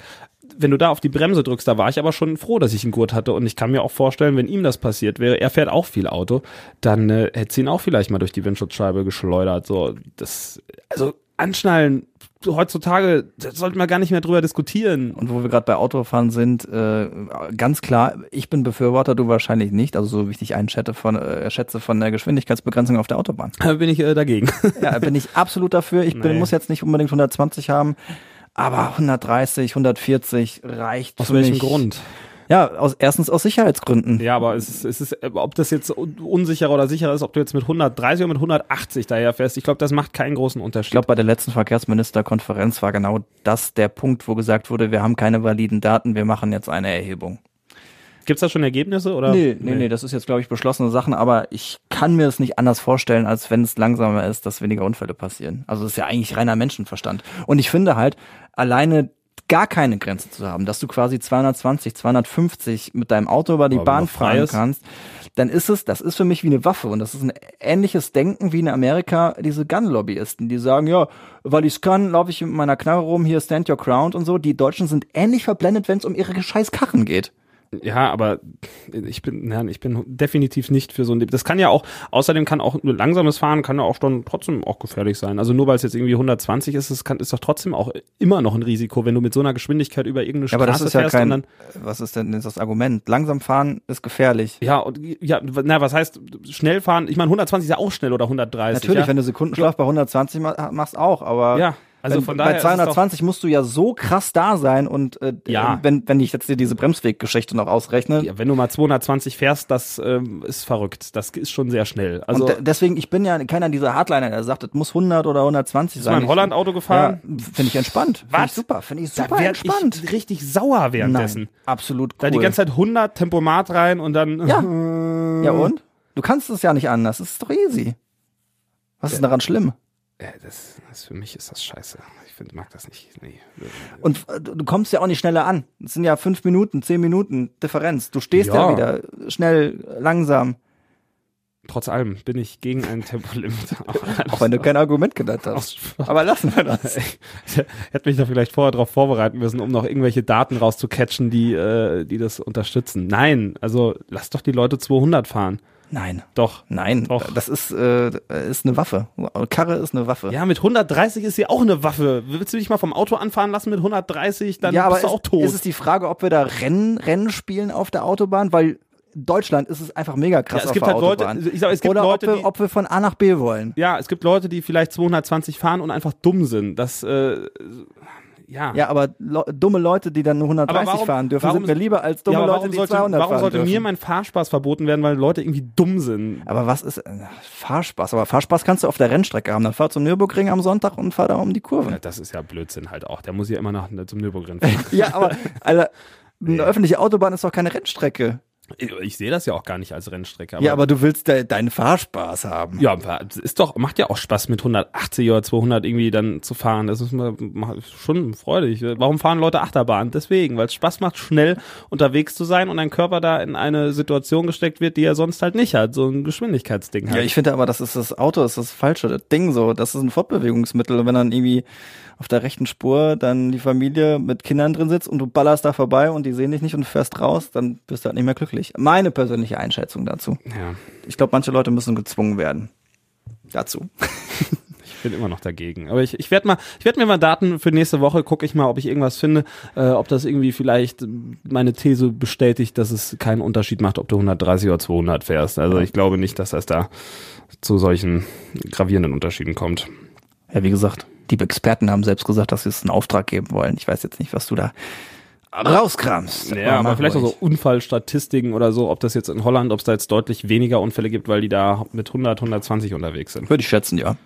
wenn du da auf die Bremse drückst, da war ich aber schon froh, dass ich einen Gurt hatte und ich kann mir auch vorstellen, wenn ihm das passiert wäre, er fährt auch viel Auto, dann äh, hätte sie ihn auch vielleicht mal durch die Windschutzscheibe geschleudert. So, das, also anschnallen heutzutage, sollten wir gar nicht mehr drüber diskutieren. Und wo wir gerade bei Autofahren sind, äh, ganz klar, ich bin Befürworter, du wahrscheinlich nicht. Also so wie ich dich einschätze von, äh, schätze von der Geschwindigkeitsbegrenzung auf der Autobahn. Da bin ich äh, dagegen. Ja, bin ich absolut dafür. Ich bin, Nee. muss jetzt nicht unbedingt 120 haben, aber 130, 140 reicht Aus welchem. Grund? Ja, aus, erstens aus Sicherheitsgründen. Ja, aber es ist, es ist, äh, ob das jetzt un- unsicherer oder sicherer ist, ob du jetzt mit 130 oder mit 180 daher fährst, ich glaube, das macht keinen großen Unterschied. Ich glaube, bei der letzten Verkehrsministerkonferenz war genau das der Punkt, wo gesagt wurde, wir haben keine validen Daten, wir machen jetzt eine Erhebung. Gibt's da schon Ergebnisse oder? Nee, nee, nee, das ist jetzt, glaube ich, beschlossene Sachen, aber ich kann mir es nicht anders vorstellen, als wenn es langsamer ist, dass weniger Unfälle passieren. Also das ist ja eigentlich reiner Menschenverstand. Und ich finde halt, alleine gar keine Grenze zu haben, dass du quasi 220, 250 mit deinem Auto über die Aber Bahn fahren ist. kannst, dann ist es, das ist für mich wie eine Waffe und das ist ein ähnliches Denken wie in Amerika diese Gun-Lobbyisten, die sagen, ja, weil ich's kann, laufe ich mit meiner Knarre rum, hier stand your ground und so. Die Deutschen sind ähnlich verblendet, wenn es um ihre scheiß Karren geht. Ja, aber ich bin, ja, ich bin definitiv nicht für so ein. Das kann ja auch, außerdem kann auch nur langsames Fahren kann ja auch dann trotzdem auch gefährlich sein. Also nur weil es jetzt irgendwie 120 ist, es kann, ist doch trotzdem auch immer noch ein Risiko, wenn du mit so einer Geschwindigkeit über irgendeine Ja, aber das Straße ist ja fährst kein, dann. was ist denn das Argument? Langsam fahren ist gefährlich. Ja, und ja, na, was heißt schnell fahren? Ich meine, 120 ist ja auch schnell oder 130. Natürlich, ja? wenn du Sekundenschlaf bei 120 ma- machst auch, aber Ja. Also Wenn- von daher bei ist es doch- 220 musst du ja so krass da sein und äh, Ja. äh, wenn, wenn ich jetzt dir diese Bremsweggeschichte noch ausrechne. Ja, wenn du mal 220 fährst, das ähm, ist verrückt. Das ist schon sehr schnell. Also und de deswegen, ich bin ja keiner dieser Hardliner, der sagt, es muss 100 oder 120 bist du sein. mal in Holland Auto gefahren? Ja, finde ich entspannt. Finde ich Was? super, finde ich Da super werd entspannt. ich richtig sauer währenddessen. Nein, absolut cool. Da die ganze Zeit 100 Tempomat rein und dann Ja. Ja und? Du kannst es ja nicht anders. Es ist doch easy. Was ist daran schlimm? Ja, das, das für mich ist das scheiße. Ich finde, mag das nicht. Nee. Und äh, du kommst ja auch nicht schneller an. Es sind ja fünf Minuten, zehn Minuten Differenz. Du stehst ja, Ja. wieder schnell, langsam. Trotz allem bin ich gegen ein Tempolimit. Auch wenn du kein Argument genannt hast. Aber lassen wir das. Ich hätte mich da vielleicht vorher darauf vorbereiten müssen, um noch irgendwelche Daten rauszukatchen, die, äh, die das unterstützen. Nein, also lass doch die Leute 200 fahren. Nein. Doch. Nein, Doch. das ist, äh, ist eine Waffe. Karre ist eine Waffe. Ja, mit 130 ist sie auch eine Waffe. Willst du dich mal vom Auto anfahren lassen mit 130, dann Ja, aber bist du ist, auch tot. ist es die Frage, ob wir da Rennen, Rennen spielen auf der Autobahn? Weil Deutschland ist es einfach mega krass Ja, es auf gibt der halt Leute- Autobahn. ich sag, es gibt Oder Leute, ob, die- wir, ob wir von A nach B wollen. ja, es gibt Leute, die vielleicht 220 fahren und einfach dumm sind. Das, äh, ja. Ja, aber lo dumme Leute, die dann nur 130 Aber warum- fahren dürfen, warum- sind mir lieber als dumme ja, Leute, warum die sollte, 200 warum fahren sollte dürfen. mir mein Fahrspaß verboten werden, weil Leute irgendwie dumm sind? aber was ist äh, Fahrspaß? Aber Fahrspaß kannst du auf der Rennstrecke haben. Dann fahr zum Nürburgring am Sonntag und fahr da um die Ja, Kurve. das ist ja Blödsinn halt auch. Der muss ja immer nach zum Nürburgring fahren. Ja, aber Alter, eine öffentliche Autobahn ist doch keine Rennstrecke. Ich, sehe das ja auch gar nicht als Rennstrecke. ja, aber du willst de deinen Fahrspaß haben. Ja, ist doch, macht ja auch Spaß mit 180 oder 200 irgendwie dann zu fahren. Das ist schon freudig. Warum fahren Leute Achterbahn? Deswegen, weil es Spaß macht, schnell unterwegs zu sein und dein Körper da in eine Situation gesteckt wird, die er sonst halt nicht hat. So ein Geschwindigkeitsding halt. Ja, ich finde aber, das ist das Auto, ist das falsche das Ding so. Das ist ein Fortbewegungsmittel. Und wenn dann irgendwie auf der rechten Spur dann die Familie mit Kindern drin sitzt und du ballerst da vorbei und die sehen dich nicht und fährst raus, dann bist du halt nicht mehr glücklich. Meine persönliche Einschätzung dazu. ja, Ich glaube, manche Leute müssen gezwungen werden. Dazu. ich bin immer noch dagegen. Aber ich, ich werde mal, ich werde mir mal Daten für nächste Woche, gucke ich mal, ob ich irgendwas finde, äh, ob das irgendwie vielleicht meine These bestätigt, dass es keinen Unterschied macht, ob du 130 oder 200 fährst. Also ich glaube nicht, dass das da zu solchen gravierenden Unterschieden kommt. Ja, wie gesagt, die Experten haben selbst gesagt, dass sie es einen Auftrag geben wollen. Ich weiß jetzt nicht, was du da rauskramst. Ja, aber vielleicht auch ruhig. so Unfallstatistiken oder so, ob das jetzt in Holland, ob es da jetzt deutlich weniger Unfälle gibt, weil die da mit 100, 120 unterwegs sind. Würde ich schätzen, ja.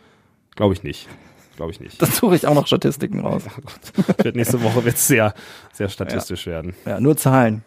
Glaube ich nicht. Glaube ich nicht. Dann suche ich auch noch Statistiken raus. Wird nächste Woche wird sehr, sehr statistisch werden. Ja, nur Zahlen.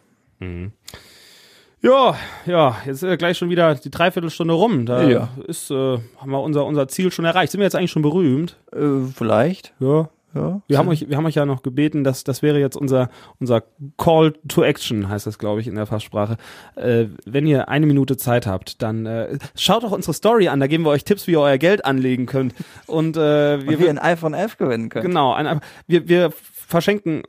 Ja, ja, jetzt ist ja gleich schon wieder die Dreiviertelstunde rum. Da Ja. ist, äh, haben wir unser, unser Ziel schon erreicht. Sind wir jetzt eigentlich schon berühmt? Äh, vielleicht. Ja. Ja. Wir haben euch, wir haben euch ja noch gebeten, dass das wäre jetzt unser unser Call to Action heißt das, glaube ich, in der Fachsprache. Äh, wenn ihr eine Minute Zeit habt, dann äh, schaut doch unsere Story an. Da geben wir euch Tipps, wie ihr euer Geld anlegen könnt. Und äh, wir, Wie wir ein iPhone 11 gewinnen können. genau, ein, wir wir verschenken,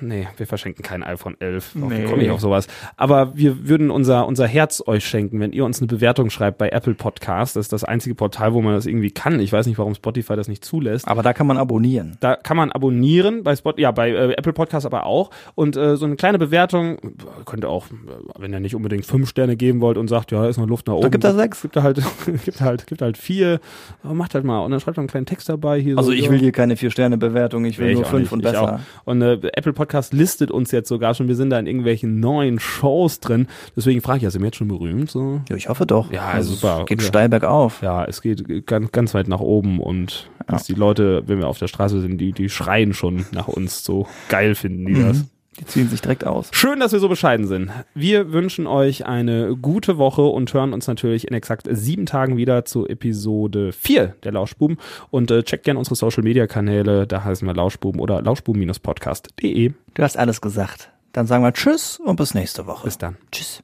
nee, wir verschenken kein iPhone 11. Auch Nee. Komme ich auf sowas? Aber wir würden unser, unser Herz euch schenken, wenn ihr uns eine Bewertung schreibt bei Apple Podcast. Das ist das einzige Portal, wo man das irgendwie kann. Ich weiß nicht, warum Spotify das nicht zulässt. Aber da kann man abonnieren. Da kann man abonnieren bei Spot, ja bei äh, Apple Podcast aber auch und äh, so eine kleine Bewertung könnt ihr auch, äh, wenn ihr nicht unbedingt fünf Sterne geben wollt und sagt, ja, da ist noch Luft nach oben. gibt er sechs. Gibt er halt, gibt halt, gibt halt vier. Aber macht halt mal und dann schreibt man einen kleinen Text dabei hier. Also so, ich ja. will hier keine Vier-Sterne-Bewertung, ich will Nee, nur fünf nicht. und besser. Und äh, Apple Podcast listet uns jetzt sogar schon. Wir sind da in irgendwelchen neuen Shows drin. Deswegen frage ich, ja, sind wir jetzt schon berühmt? So? Ja, ich hoffe doch. Ja, also super. Es geht Ja. steil bergauf. Ja, es geht ganz, ganz weit nach oben und dass die Leute, wenn wir auf der Straße sind, die, die schreien schon nach uns. So geil finden die das. Die ziehen sich direkt aus. Schön, dass wir so bescheiden sind. Wir wünschen euch eine gute Woche und hören uns natürlich in exakt sieben Tagen wieder zu Episode 4 der Lauschbuben. Und äh, checkt gerne unsere Social Media Kanäle, da heißen wir Lauschbuben oder lauschbuben-podcast.de. Du hast alles gesagt. Dann sagen wir Tschüss und bis nächste Woche. Bis dann. Tschüss.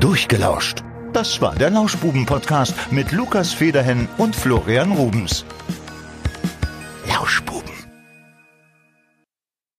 Durchgelauscht. Das war der Lauschbuben-Podcast mit Lukas Federhen und Florian Rubens. Lauschbuben.